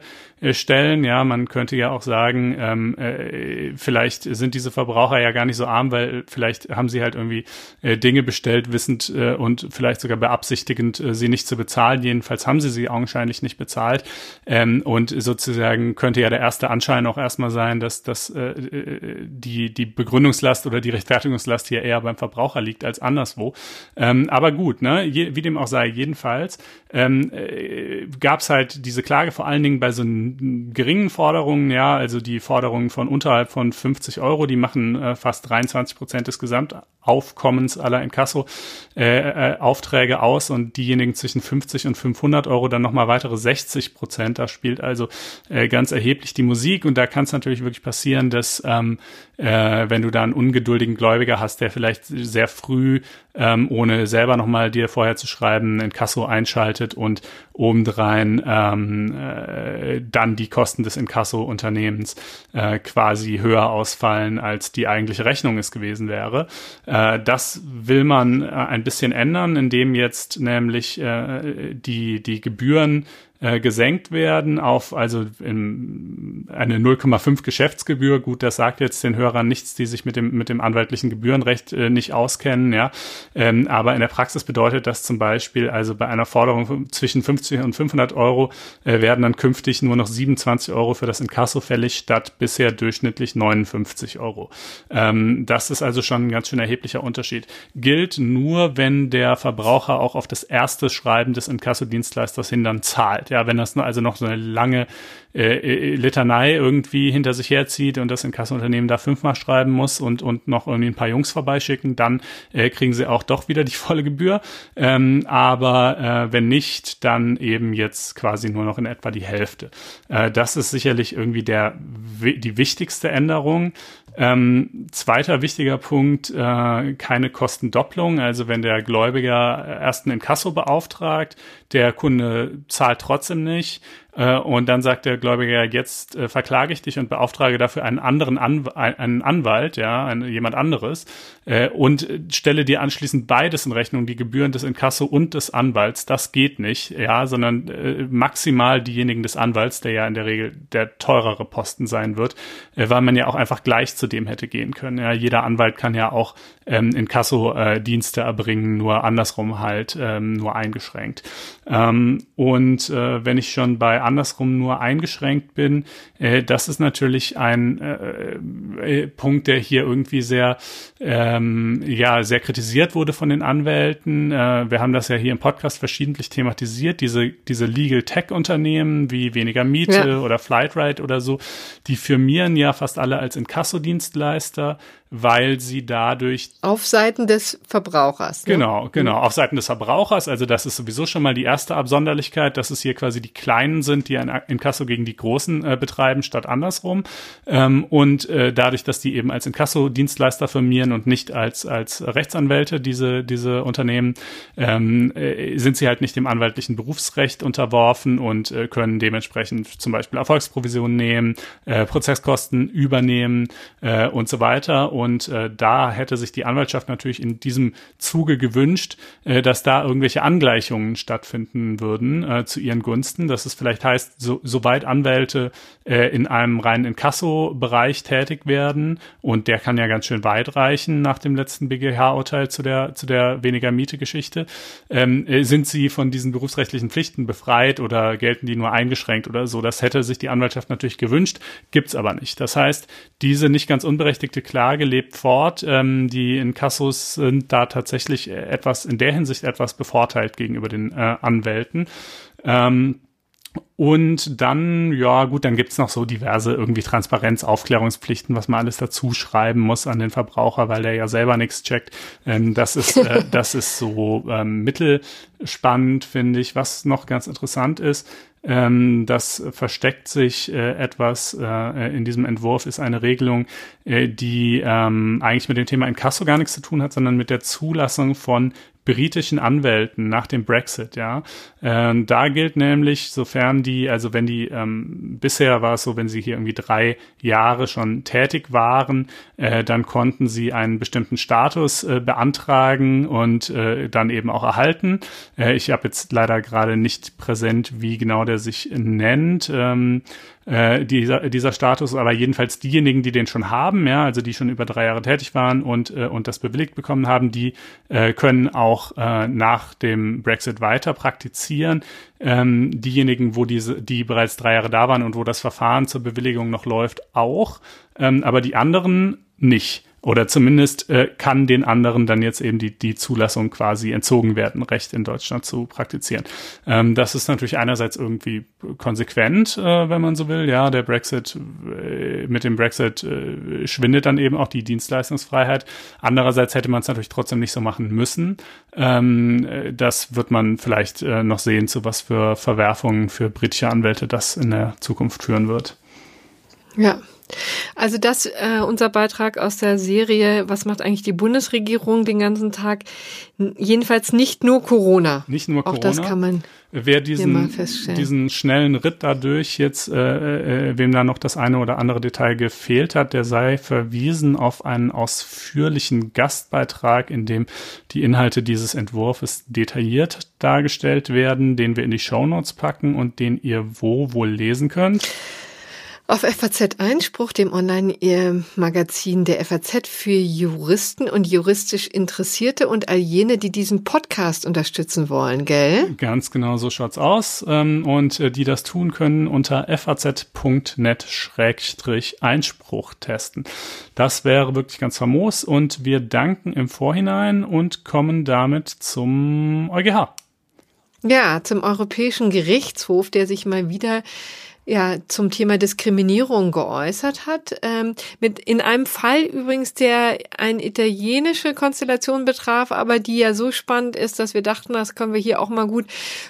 stellen. Ja, man könnte ja auch sagen, ähm, äh, vielleicht sind diese Verbraucher ja gar nicht so arm, weil vielleicht haben sie halt irgendwie äh, Dinge bestellt, wissend äh, und vielleicht sogar beabsichtigend, äh, sie nicht zu bezahlen. Jedenfalls haben sie sie augenscheinlich nicht bezahlt. Ähm, und sozusagen könnte ja der erste Anschein auch erstmal sein, dass, dass äh, die, die Begründungslast oder die Rechtfertigungslast hier eher beim Verbraucher liegt als anderswo. Ähm, aber gut, ne, Je, wie dem auch sei, jedenfalls ähm, äh, gab es halt diese Klage vor allen Dingen bei so geringen Forderungen, ja, also die Forderungen von unterhalb von 50 Euro, die machen äh, fast 23 Prozent des Gesamtaufkommens aller Inkasso-Aufträge äh, äh, aus und diejenigen zwischen 50 und 500 Euro dann nochmal weitere 60 Prozent. Da spielt also äh, ganz erheblich die Musik und da kann es natürlich wirklich passieren, dass ähm, äh, wenn du da einen ungeduldigen Gläubiger hast, der vielleicht sehr früh, ähm, ohne selber nochmal dir vorher zu schreiben, Inkasso einschaltet und obendrein ähm, äh, dann die Kosten des Inkasso-Unternehmens äh, quasi höher ausfallen, als die eigentliche Rechnung es gewesen wäre. Äh, das will man äh, ein bisschen ändern, indem jetzt nämlich äh, die, die Gebühren äh, gesenkt werden auf also in, eine 0,5 Geschäftsgebühr. Gut, das sagt jetzt den Hörern nichts, die sich mit dem mit dem anwaltlichen Gebührenrecht äh, nicht auskennen, ja. Ähm, aber in der Praxis bedeutet das zum Beispiel also bei einer Forderung zwischen 50 und 500 Euro äh, werden dann künftig nur noch 27 Euro für das Inkasso fällig statt bisher durchschnittlich 59 Euro. Ähm, das ist also schon ein ganz schön erheblicher Unterschied. Gilt nur, wenn der Verbraucher auch auf das erste Schreiben des Inkasso-Dienstleisters hin dann zahlt. Ja, wenn das also noch so eine lange äh, äh, Litanei irgendwie hinter sich herzieht und das Inkassounternehmen da fünfmal schreiben muss und, und noch irgendwie ein paar Jungs vorbeischicken, dann äh, kriegen sie auch doch wieder die volle Gebühr. Ähm, aber äh, wenn nicht, dann eben jetzt quasi nur noch in etwa die Hälfte. Äh, das ist sicherlich irgendwie der, die wichtigste Änderung. Ähm, zweiter wichtiger Punkt, äh, keine Kostendopplung. Also wenn der Gläubiger erst ein Inkasso beauftragt, der Kunde zahlt trotzdem nicht, äh, und dann sagt der Gläubiger, jetzt äh, verklage ich dich und beauftrage dafür einen anderen Anw einen Anwalt, ja, jemand anderes, äh, und stelle dir anschließend beides in Rechnung, die Gebühren des Inkasso und des Anwalts. Das geht nicht, ja, sondern äh, maximal diejenigen des Anwalts, der ja in der Regel der teurere Posten sein wird, äh, weil man ja auch einfach gleich zu dem hätte gehen können. Ja, jeder Anwalt kann ja auch ähm, Inkasso-Dienste äh, erbringen, nur andersrum halt, ähm, nur eingeschränkt. Ähm, und äh, wenn ich schon bei andersrum nur eingeschränkt bin. Äh, das ist natürlich ein äh, äh, Punkt, der hier irgendwie sehr, ähm, ja, sehr kritisiert wurde von den Anwälten. Äh, wir haben das ja hier im Podcast verschiedentlich thematisiert. Diese, diese Legal Tech Unternehmen wie weniger Miete ja. oder Flightride oder so, die firmieren ja fast alle als Inkasso-Dienstleister weil sie dadurch auf Seiten des Verbrauchers. Ne? Genau, genau, auf Seiten des Verbrauchers. Also das ist sowieso schon mal die erste Absonderlichkeit, dass es hier quasi die Kleinen sind, die ein Inkasso gegen die Großen äh, betreiben, statt andersrum. Ähm, und äh, dadurch, dass die eben als Inkasso-Dienstleister firmieren und nicht als als Rechtsanwälte diese diese Unternehmen, ähm, äh, sind sie halt nicht dem anwaltlichen Berufsrecht unterworfen und äh, können dementsprechend zum Beispiel Erfolgsprovisionen nehmen, äh, Prozesskosten übernehmen äh, und so weiter und äh, da hätte sich die Anwaltschaft natürlich in diesem Zuge gewünscht, äh, dass da irgendwelche Angleichungen stattfinden würden äh, zu ihren Gunsten. Dass es vielleicht heißt, so, sobald Anwälte äh, in einem reinen Inkasso-Bereich tätig werden, und der kann ja ganz schön weit reichen nach dem letzten BGH-Urteil zu der, zu der weniger Miete-Geschichte, ähm, äh, sind sie von diesen berufsrechtlichen Pflichten befreit oder gelten die nur eingeschränkt oder so. Das hätte sich die Anwaltschaft natürlich gewünscht, gibt's aber nicht. Das heißt, diese nicht ganz unberechtigte Klage lebt fort. Ähm, die Inkassos sind da tatsächlich etwas, in der Hinsicht etwas bevorteilt gegenüber den äh, Anwälten. Ähm, Und dann, ja gut, dann gibt's noch so diverse irgendwie Transparenz, Aufklärungspflichten, was man alles dazu schreiben muss an den Verbraucher, weil der ja selber nichts checkt. Ähm, das ist, äh, das ist so ähm, mittelspannend, finde ich. Was noch ganz interessant ist, ähm, das versteckt sich äh, etwas äh, in diesem Entwurf, ist eine Regelung, äh, die ähm, eigentlich mit dem Thema Inkasso gar nichts zu tun hat, sondern mit der Zulassung von britischen Anwälten nach dem Brexit, ja. Ähm, da gilt nämlich, sofern die, also wenn die, ähm, bisher war es so, wenn sie hier irgendwie drei Jahre schon tätig waren, äh, dann konnten sie einen bestimmten Status äh, beantragen und äh, dann eben auch erhalten. Äh, ich habe jetzt leider gerade nicht präsent, wie genau der sich nennt. Ähm, äh, dieser, dieser Status, aber jedenfalls diejenigen, die den schon haben, ja, also die schon über drei Jahre tätig waren und, äh, und das bewilligt bekommen haben, die äh, können auch äh, nach dem Brexit weiter praktizieren. Ähm, diejenigen, wo diese, die bereits drei Jahre da waren und wo das Verfahren zur Bewilligung noch läuft, auch, ähm, aber die anderen nicht. Oder zumindest äh, kann den anderen dann jetzt eben die, die Zulassung quasi entzogen werden, Recht in Deutschland zu praktizieren. Ähm, das ist natürlich einerseits irgendwie konsequent, äh, wenn man so will. Ja, der Brexit, äh, mit dem Brexit äh, schwindet dann eben auch die Dienstleistungsfreiheit. Andererseits hätte man es natürlich trotzdem nicht so machen müssen. Ähm, äh, das wird man vielleicht äh, noch sehen, zu was für Verwerfungen für britische Anwälte das in der Zukunft führen wird. Ja, also das, äh, unser Beitrag aus der Serie, was macht eigentlich die Bundesregierung den ganzen Tag? Jedenfalls nicht nur Corona. Nicht nur Corona. Auch das kann man Wer diesen, diesen schnellen Ritt dadurch jetzt, äh, äh, wem da noch das eine oder andere Detail gefehlt hat, der sei verwiesen auf einen ausführlichen Gastbeitrag, in dem die Inhalte dieses Entwurfs detailliert dargestellt werden, den wir in die Shownotes packen und den ihr wo wohl lesen könnt. Auf FAZ Einspruch, dem Online-Magazin der FAZ für Juristen und juristisch Interessierte und all jene, die diesen Podcast unterstützen wollen, gell? Ganz genau so schaut's aus. Ähm, und äh, die das tun können unter faz.net-einspruch testen. Das wäre wirklich ganz famos und wir danken im Vorhinein und kommen damit zum EuGH. Ja, zum Europäischen Gerichtshof, der sich mal wieder ja zum Thema Diskriminierung geäußert hat. Ähm, mit in einem Fall übrigens, der eine italienische Konstellation betraf, aber die ja so spannend ist, dass wir dachten, das können wir hier auch mal gut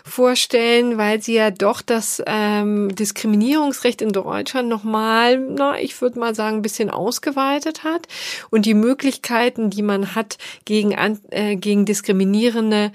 vorstellen, weil sie ja doch das ähm, Diskriminierungsrecht in Deutschland nochmal, na, ich würde mal sagen, ein bisschen ausgeweitet hat und die Möglichkeiten, die man hat gegen, äh, gegen diskriminierende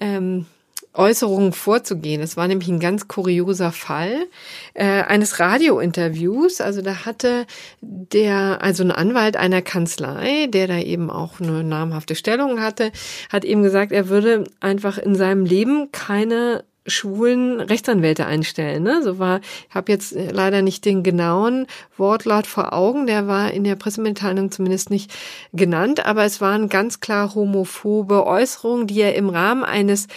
ähm, Äußerungen vorzugehen. Es war nämlich ein ganz kurioser Fall äh, eines Radiointerviews. Also da hatte der, also ein Anwalt einer Kanzlei, der da eben auch eine namhafte Stellung hatte, hat eben gesagt, er würde einfach in seinem Leben keine schwulen Rechtsanwälte einstellen. Ne? So war, ich habe jetzt leider nicht den genauen Wortlaut vor Augen, der war in der Pressemitteilung zumindest nicht genannt, aber es waren ganz klar homophobe Äußerungen, die er im Rahmen eines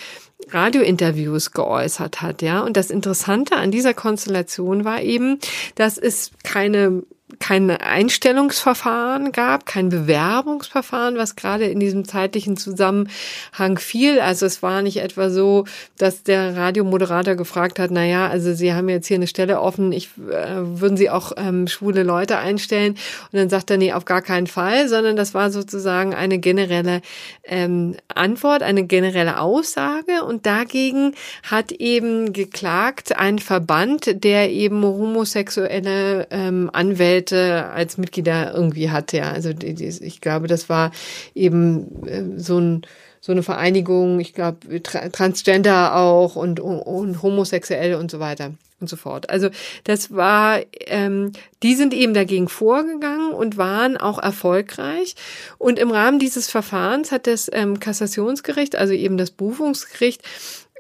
Radiointerviews geäußert hat, ja. Und das Interessante an dieser Konstellation war eben, dass es keine kein Einstellungsverfahren gab, kein Bewerbungsverfahren, was gerade in diesem zeitlichen Zusammenhang fiel. Also es war nicht etwa so, dass der Radiomoderator gefragt hat, na ja, also Sie haben jetzt hier eine Stelle offen, ich äh, würden Sie auch ähm, schwule Leute einstellen? Und dann sagt er, nee, auf gar keinen Fall, sondern das war sozusagen eine generelle ähm, Antwort, eine generelle Aussage. Und dagegen hat eben geklagt ein Verband, der eben homosexuelle ähm, Anwälte Anwälte als Mitglieder irgendwie hat, ja. Also ich glaube, das war eben äh, so ein so eine Vereinigung, ich glaube, Transgender auch und, und, und homosexuell und so weiter und so fort. Also das war, ähm, die sind eben dagegen vorgegangen und waren auch erfolgreich. Und im Rahmen dieses Verfahrens hat das ähm, Kassationsgericht, also eben das Berufungsgericht,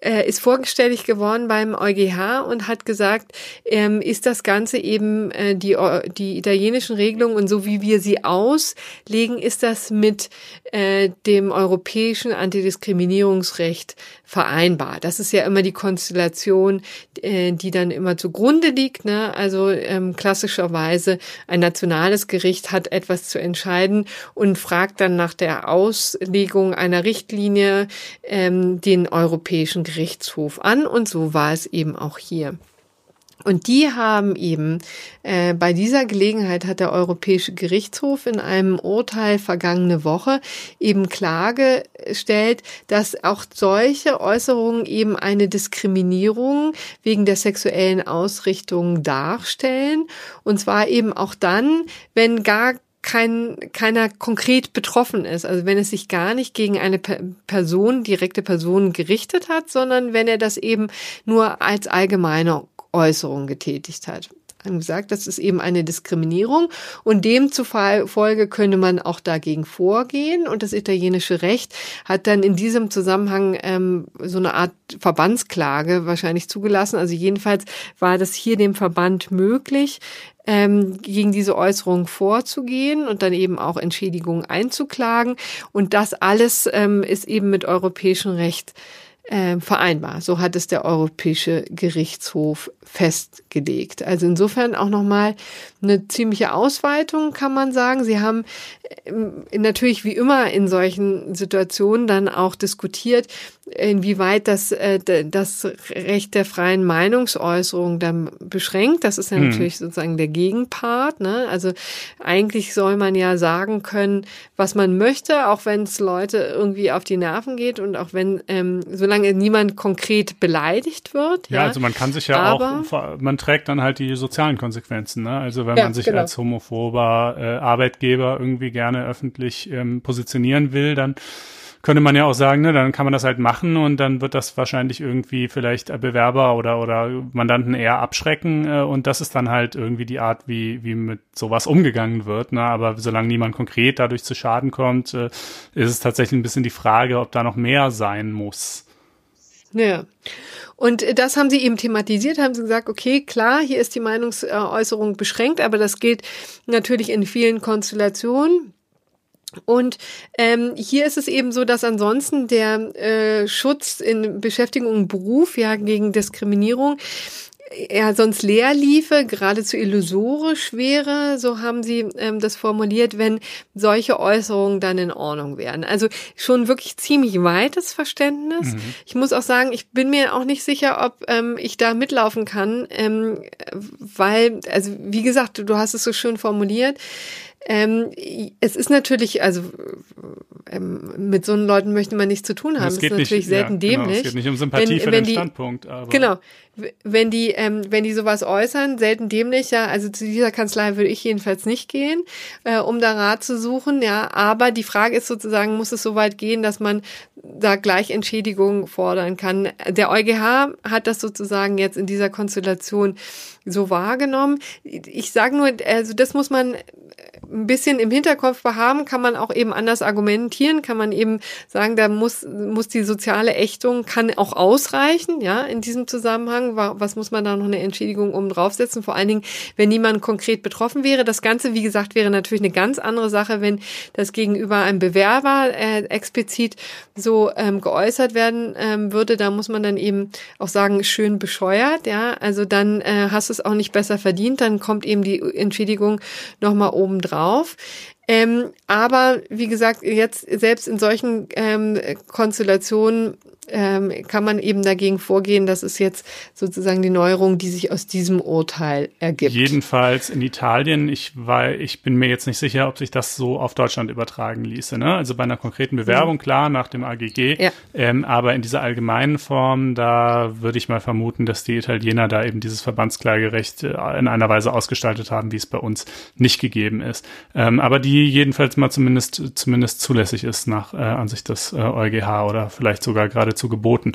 äh, ist vorgestellig geworden beim EuGH und hat gesagt, ähm, ist das Ganze eben äh, die, die italienischen Regelungen und so wie wir sie auslegen, ist das mit äh, dem europäischen Antidiskriminierungsrecht vereinbar. Das ist ja immer die Konstellation, äh, die dann immer zugrunde liegt. Ne? Also ähm, klassischerweise ein nationales Gericht hat etwas zu entscheiden und fragt dann nach der Auslegung einer Richtlinie ähm, den europäischen Gerichtshof an und so war es eben auch hier. Und die haben eben, äh, bei dieser Gelegenheit hat der Europäische Gerichtshof in einem Urteil vergangene Woche eben klargestellt, dass auch solche Äußerungen eben eine Diskriminierung wegen der sexuellen Ausrichtung darstellen. Und zwar eben auch dann, wenn gar kein, keiner konkret betroffen ist. Also wenn es sich gar nicht gegen eine Person, direkte Person gerichtet hat, sondern wenn er das eben nur als allgemeine Äußerung getätigt hat. Haben gesagt, das ist eben eine Diskriminierung und demzufolge könne man auch dagegen vorgehen und das italienische Recht hat dann in diesem Zusammenhang ähm, so eine Art Verbandsklage wahrscheinlich zugelassen. Also jedenfalls war das hier dem Verband möglich, ähm, gegen diese Äußerung vorzugehen und dann eben auch Entschädigungen einzuklagen. Und das alles ähm, ist eben mit europäischem Recht äh, vereinbar. So hat es der Europäische Gerichtshof festgelegt. Also insofern auch nochmal eine ziemliche Ausweitung, kann man sagen. Sie haben äh, natürlich wie immer in solchen Situationen dann auch diskutiert, inwieweit das, äh, das Recht der freien Meinungsäußerung dann beschränkt. Das ist ja hm. natürlich sozusagen der Gegenpart. Ne? Also eigentlich soll man ja sagen können, was man möchte, auch wenn es Leute irgendwie auf die Nerven geht und auch wenn, ähm, solange niemand konkret beleidigt wird. Ja, ja also man kann sich ja aber, auch, man trägt dann halt die sozialen Konsequenzen. Ne? Also wenn ja, man sich genau. als homophober äh, Arbeitgeber irgendwie gerne öffentlich ähm, positionieren will, dann könnte man ja auch sagen, ne, dann kann man das halt machen und dann wird das wahrscheinlich irgendwie vielleicht Bewerber oder oder Mandanten eher abschrecken äh, und das ist dann halt irgendwie die Art, wie wie mit sowas umgegangen wird. Ne? Aber solange niemand konkret dadurch zu Schaden kommt, äh, ist es tatsächlich ein bisschen die Frage, ob da noch mehr sein muss. Ja. Und das haben sie eben thematisiert, haben sie gesagt, okay, klar, hier ist die Meinungsäußerung beschränkt, aber das gilt natürlich in vielen Konstellationen. Und ähm, hier ist es eben so, dass ansonsten der äh, Schutz in Beschäftigung und Beruf ja gegen Diskriminierung ja sonst leer liefe, geradezu illusorisch wäre, so haben sie ähm, das formuliert, wenn solche Äußerungen dann in Ordnung wären. Also schon wirklich ziemlich weites Verständnis. Mhm. Ich muss auch sagen, ich bin mir auch nicht sicher, ob ähm, ich da mitlaufen kann, ähm, weil, also wie gesagt, du, du hast es so schön formuliert, ähm, es ist natürlich, also ähm, mit so einen Leuten möchte man nichts zu tun haben. Es geht ist natürlich nicht, selten ja, dämlich. Genau, es geht nicht um Sympathie wenn, für wenn den die, Standpunkt. Aber. Genau. Wenn die, ähm, wenn die sowas äußern, selten dämlich, ja, also zu dieser Kanzlei würde ich jedenfalls nicht gehen, äh, um da Rat zu suchen, ja. Aber die Frage ist sozusagen, muss es so weit gehen, dass man da gleich Entschädigung fordern kann? Der EuGH hat das sozusagen jetzt in dieser Konstellation so wahrgenommen. Ich sage nur, also das muss man ein bisschen im Hinterkopf haben, kann man auch eben anders argumentieren, kann man eben sagen, da muss, muss die soziale Ächtung kann auch ausreichen, ja, in diesem Zusammenhang. Was muss man da noch eine Entschädigung oben draufsetzen? Vor allen Dingen, wenn niemand konkret betroffen wäre. Das Ganze, wie gesagt, wäre natürlich eine ganz andere Sache, wenn das gegenüber einem Bewerber äh, explizit so ähm, geäußert werden ähm, würde. Da muss man dann eben auch sagen, schön bescheuert, ja. Also dann äh, hast du es auch nicht besser verdient, dann kommt eben die Entschädigung nochmal oben drauf. Ähm, aber wie gesagt, jetzt selbst in solchen ähm, Konstellationen ähm, kann man eben dagegen vorgehen. Das ist jetzt sozusagen die Neuerung, die sich aus diesem Urteil ergibt. Jedenfalls in Italien. Ich weil ich bin mir jetzt nicht sicher, ob sich das so auf Deutschland übertragen ließe. Ne? Also bei einer konkreten Bewerbung, mhm. klar, nach dem AGG. Ja. Ähm, aber in dieser allgemeinen Form, da würde ich mal vermuten, dass die Italiener da eben dieses Verbandsklagerecht äh, in einer Weise ausgestaltet haben, wie es bei uns nicht gegeben ist. Ähm, aber die jedenfalls mal zumindest zumindest zulässig ist nach äh, Ansicht des äh, EuGH oder vielleicht sogar gerade geradezu geboten.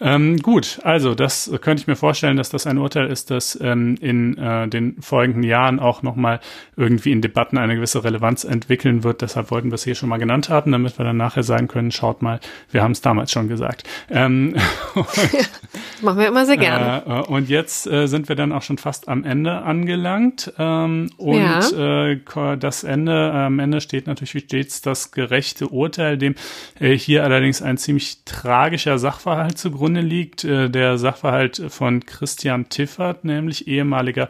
Ähm, gut, also das könnte ich mir vorstellen, dass das ein Urteil ist, das ähm, in äh, den folgenden Jahren auch nochmal irgendwie in Debatten eine gewisse Relevanz entwickeln wird. Deshalb wollten wir es hier schon mal genannt haben, damit wir dann nachher sagen können, schaut mal, wir haben es damals schon gesagt. Ähm, machen wir immer sehr gerne. Äh, und jetzt äh, sind wir dann auch schon fast am Ende angelangt. Ähm, und ja. äh, das Ende, am Ende steht natürlich wie stets das gerechte Urteil, dem äh, hier allerdings ein ziemlich tragisches welcher Sachverhalt zugrunde liegt. Äh, der Sachverhalt von Christian Tiffert, nämlich ehemaliger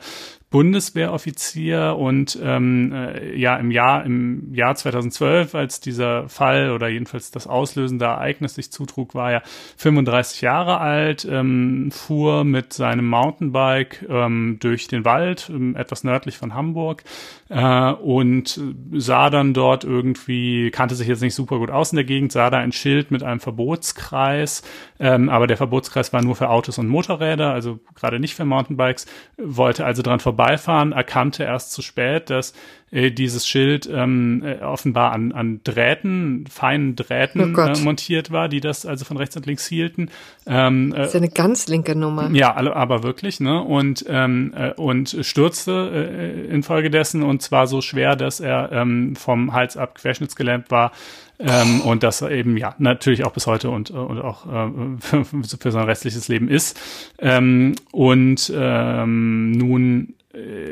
Bundeswehroffizier und ähm, äh, ja im Jahr im Jahr 2012, als dieser Fall oder jedenfalls das auslösende Ereignis sich zutrug, war er 35 Jahre alt, ähm, fuhr mit seinem Mountainbike ähm, durch den Wald, ähm, etwas nördlich von Hamburg äh, und sah dann dort irgendwie, kannte sich jetzt nicht super gut aus in der Gegend, sah da ein Schild mit einem Verbotskreis, ähm, aber der Verbotskreis war nur für Autos und Motorräder, also gerade nicht für Mountainbikes, wollte also dran vorbeifahren, erkannte erst zu spät, dass äh, dieses Schild ähm, äh, offenbar an, an Drähten, feinen Drähten oh äh, montiert war, die das also von rechts und links hielten. Ähm, äh, das ist eine ganz linke Nummer. Ja, aber wirklich, ne? Und, ähm, äh, und stürzte äh, infolgedessen und zwar so schwer, dass er ähm, vom Hals ab querschnittsgelähmt war. Ähm, und das eben ja natürlich auch bis heute und, und auch äh, für, für sein restliches Leben ist. Ähm, und ähm, nun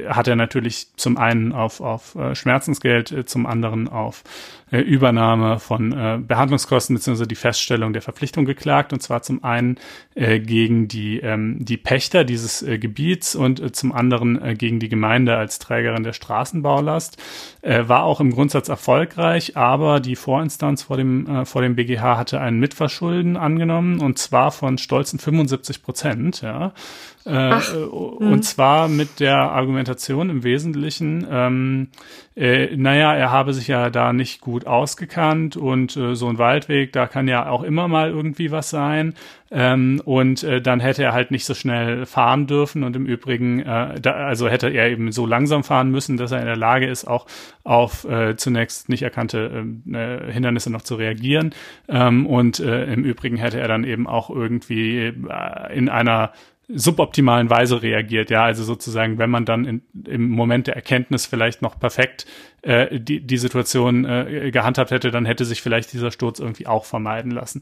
hat er natürlich zum einen auf, auf äh, Schmerzensgeld, äh, zum anderen auf äh, Übernahme von äh, Behandlungskosten beziehungsweise die Feststellung der Verpflichtung geklagt. Und zwar zum einen äh, gegen die, ähm, die Pächter dieses äh, Gebiets und äh, zum anderen äh, gegen die Gemeinde als Trägerin der Straßenbaulast. Äh, war auch im Grundsatz erfolgreich, aber die Vorinstanz vor dem, äh, vor dem BGH hatte ein Mitverschulden angenommen und zwar von stolzen 75 Prozent. Ja. Äh, Ach, und hm. zwar mit der Argumentation im Wesentlichen, ähm, äh, naja, er habe sich ja da nicht gut ausgekannt und äh, so ein Waldweg, da kann ja auch immer mal irgendwie was sein. Ähm, und äh, dann hätte er halt nicht so schnell fahren dürfen und im Übrigen, äh, da, also hätte er eben so langsam fahren müssen, dass er in der Lage ist, auch auf äh, zunächst nicht erkannte äh, Hindernisse noch zu reagieren. Ähm, und äh, im Übrigen hätte er dann eben auch irgendwie äh, in einer suboptimalen Weise reagiert. Ja, also sozusagen, wenn man dann in, im Moment der Erkenntnis vielleicht noch perfekt äh, die, die Situation äh, gehandhabt hätte, dann hätte sich vielleicht dieser Sturz irgendwie auch vermeiden lassen.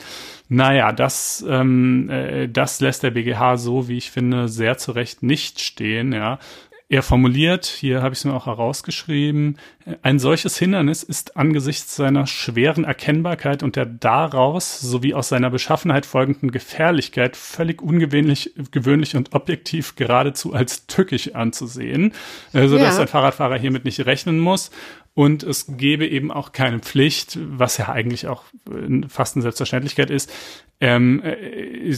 Naja, das, ähm, äh, das lässt der BGH so, wie ich finde, sehr zu Recht nicht stehen. Ja, er formuliert, hier habe ich es mir auch herausgeschrieben, ein solches Hindernis ist angesichts seiner schweren Erkennbarkeit und der daraus sowie aus seiner Beschaffenheit folgenden Gefährlichkeit völlig ungewöhnlich gewöhnlich und objektiv geradezu als tückisch anzusehen, äh, so dass ja. ein Fahrradfahrer hiermit nicht rechnen muss. Und es gäbe eben auch keine Pflicht, was ja eigentlich auch fast eine Selbstverständlichkeit ist, ähm, äh,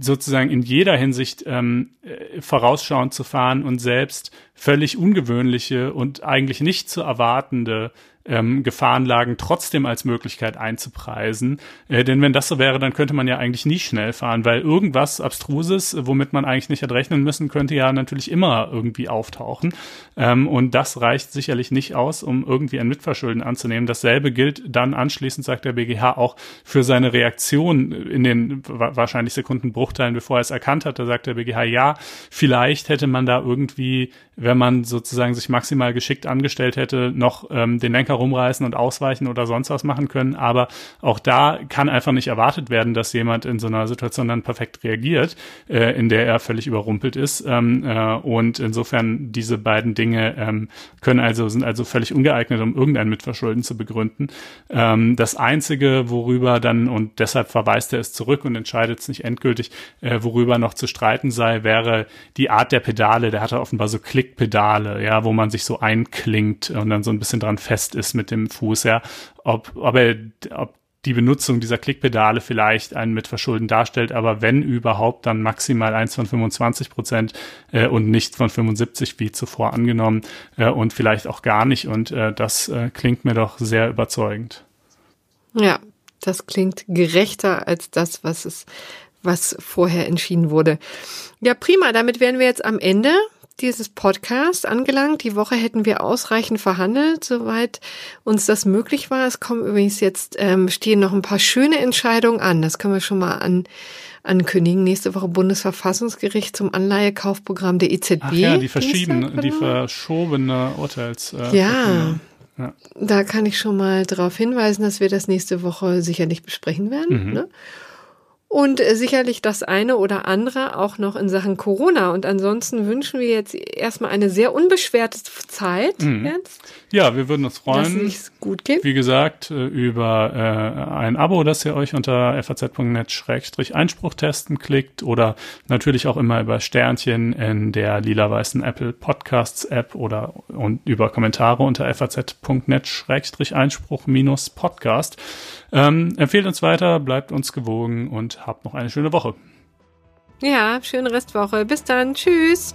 sozusagen in jeder Hinsicht ähm, äh, vorausschauend zu fahren und selbst völlig ungewöhnliche und eigentlich nicht zu erwartende ähm, Gefahrenlagen trotzdem als Möglichkeit einzupreisen. Äh, denn wenn das so wäre, dann könnte man ja eigentlich nie schnell fahren, weil irgendwas Abstruses, womit man eigentlich nicht hätte rechnen müssen, könnte ja natürlich immer irgendwie auftauchen. Ähm, und das reicht sicherlich nicht aus, um irgendwie ein Mitverschulden anzunehmen. Dasselbe gilt dann anschließend, sagt der BGH, auch für seine Reaktion in den wahrscheinlich Sekundenbruchteilen, bevor er es erkannt hat. Da sagt der BGH, ja, vielleicht hätte man da irgendwie, wenn man sozusagen sich maximal geschickt angestellt hätte, noch ähm, den Lenker rumreißen und ausweichen oder sonst was machen können. Aber auch da kann einfach nicht erwartet werden, dass jemand in so einer Situation dann perfekt reagiert, äh, in der er völlig überrumpelt ist. Ähm, äh, und insofern diese beiden Dinge ähm, können also, sind also völlig ungeeignet, um irgendein Mitverschulden zu begründen. Ähm, das einzige, worüber dann, und deshalb verweist er es zurück und entscheidet es nicht endgültig, äh, worüber noch zu streiten sei, wäre die Art der Pedale. Der hatte offenbar so Klickpedale, ja, wo man sich so einklingt und dann so ein bisschen dran fest ist mit dem Fuß, ja, ob, ob er, ob die Benutzung dieser Klickpedale vielleicht ein Mitverschulden darstellt, aber wenn überhaupt, dann maximal eins von 25 Prozent äh, und nicht von 75 wie zuvor angenommen äh, und vielleicht auch gar nicht. Und äh, das äh, klingt mir doch sehr überzeugend. Ja, das klingt gerechter als das, was es, was vorher entschieden wurde. Ja, prima. Damit wären wir jetzt am Ende dieses Podcast angelangt. Die Woche hätten wir ausreichend verhandelt, soweit uns das möglich war. Es kommen übrigens jetzt, ähm, stehen noch ein paar schöne Entscheidungen an. Das können wir schon mal an, ankündigen. Nächste Woche Bundesverfassungsgericht zum Anleihekaufprogramm der EZB. Ach ja, die verschiedene, die genau. verschobene Urteils. Äh, ja. ja. Da kann ich schon mal darauf hinweisen, dass wir das nächste Woche sicherlich besprechen werden. Mhm. Ne? Und äh, sicherlich das eine oder andere auch noch in Sachen Corona. Und ansonsten wünschen wir jetzt erstmal eine sehr unbeschwerte Zeit. Mhm. Ja, wir würden uns freuen. Dass es gut geht. Wie gesagt, äh, über äh, ein Abo, das ihr euch unter faz.net-einspruch testen klickt oder natürlich auch immer über Sternchen in der lila-weißen Apple Podcasts App oder und über Kommentare unter faz.net-einspruch-podcast. Ähm, empfehlt uns weiter, bleibt uns gewogen und habt noch eine schöne Woche. Ja, schöne Restwoche. Bis dann. Tschüss.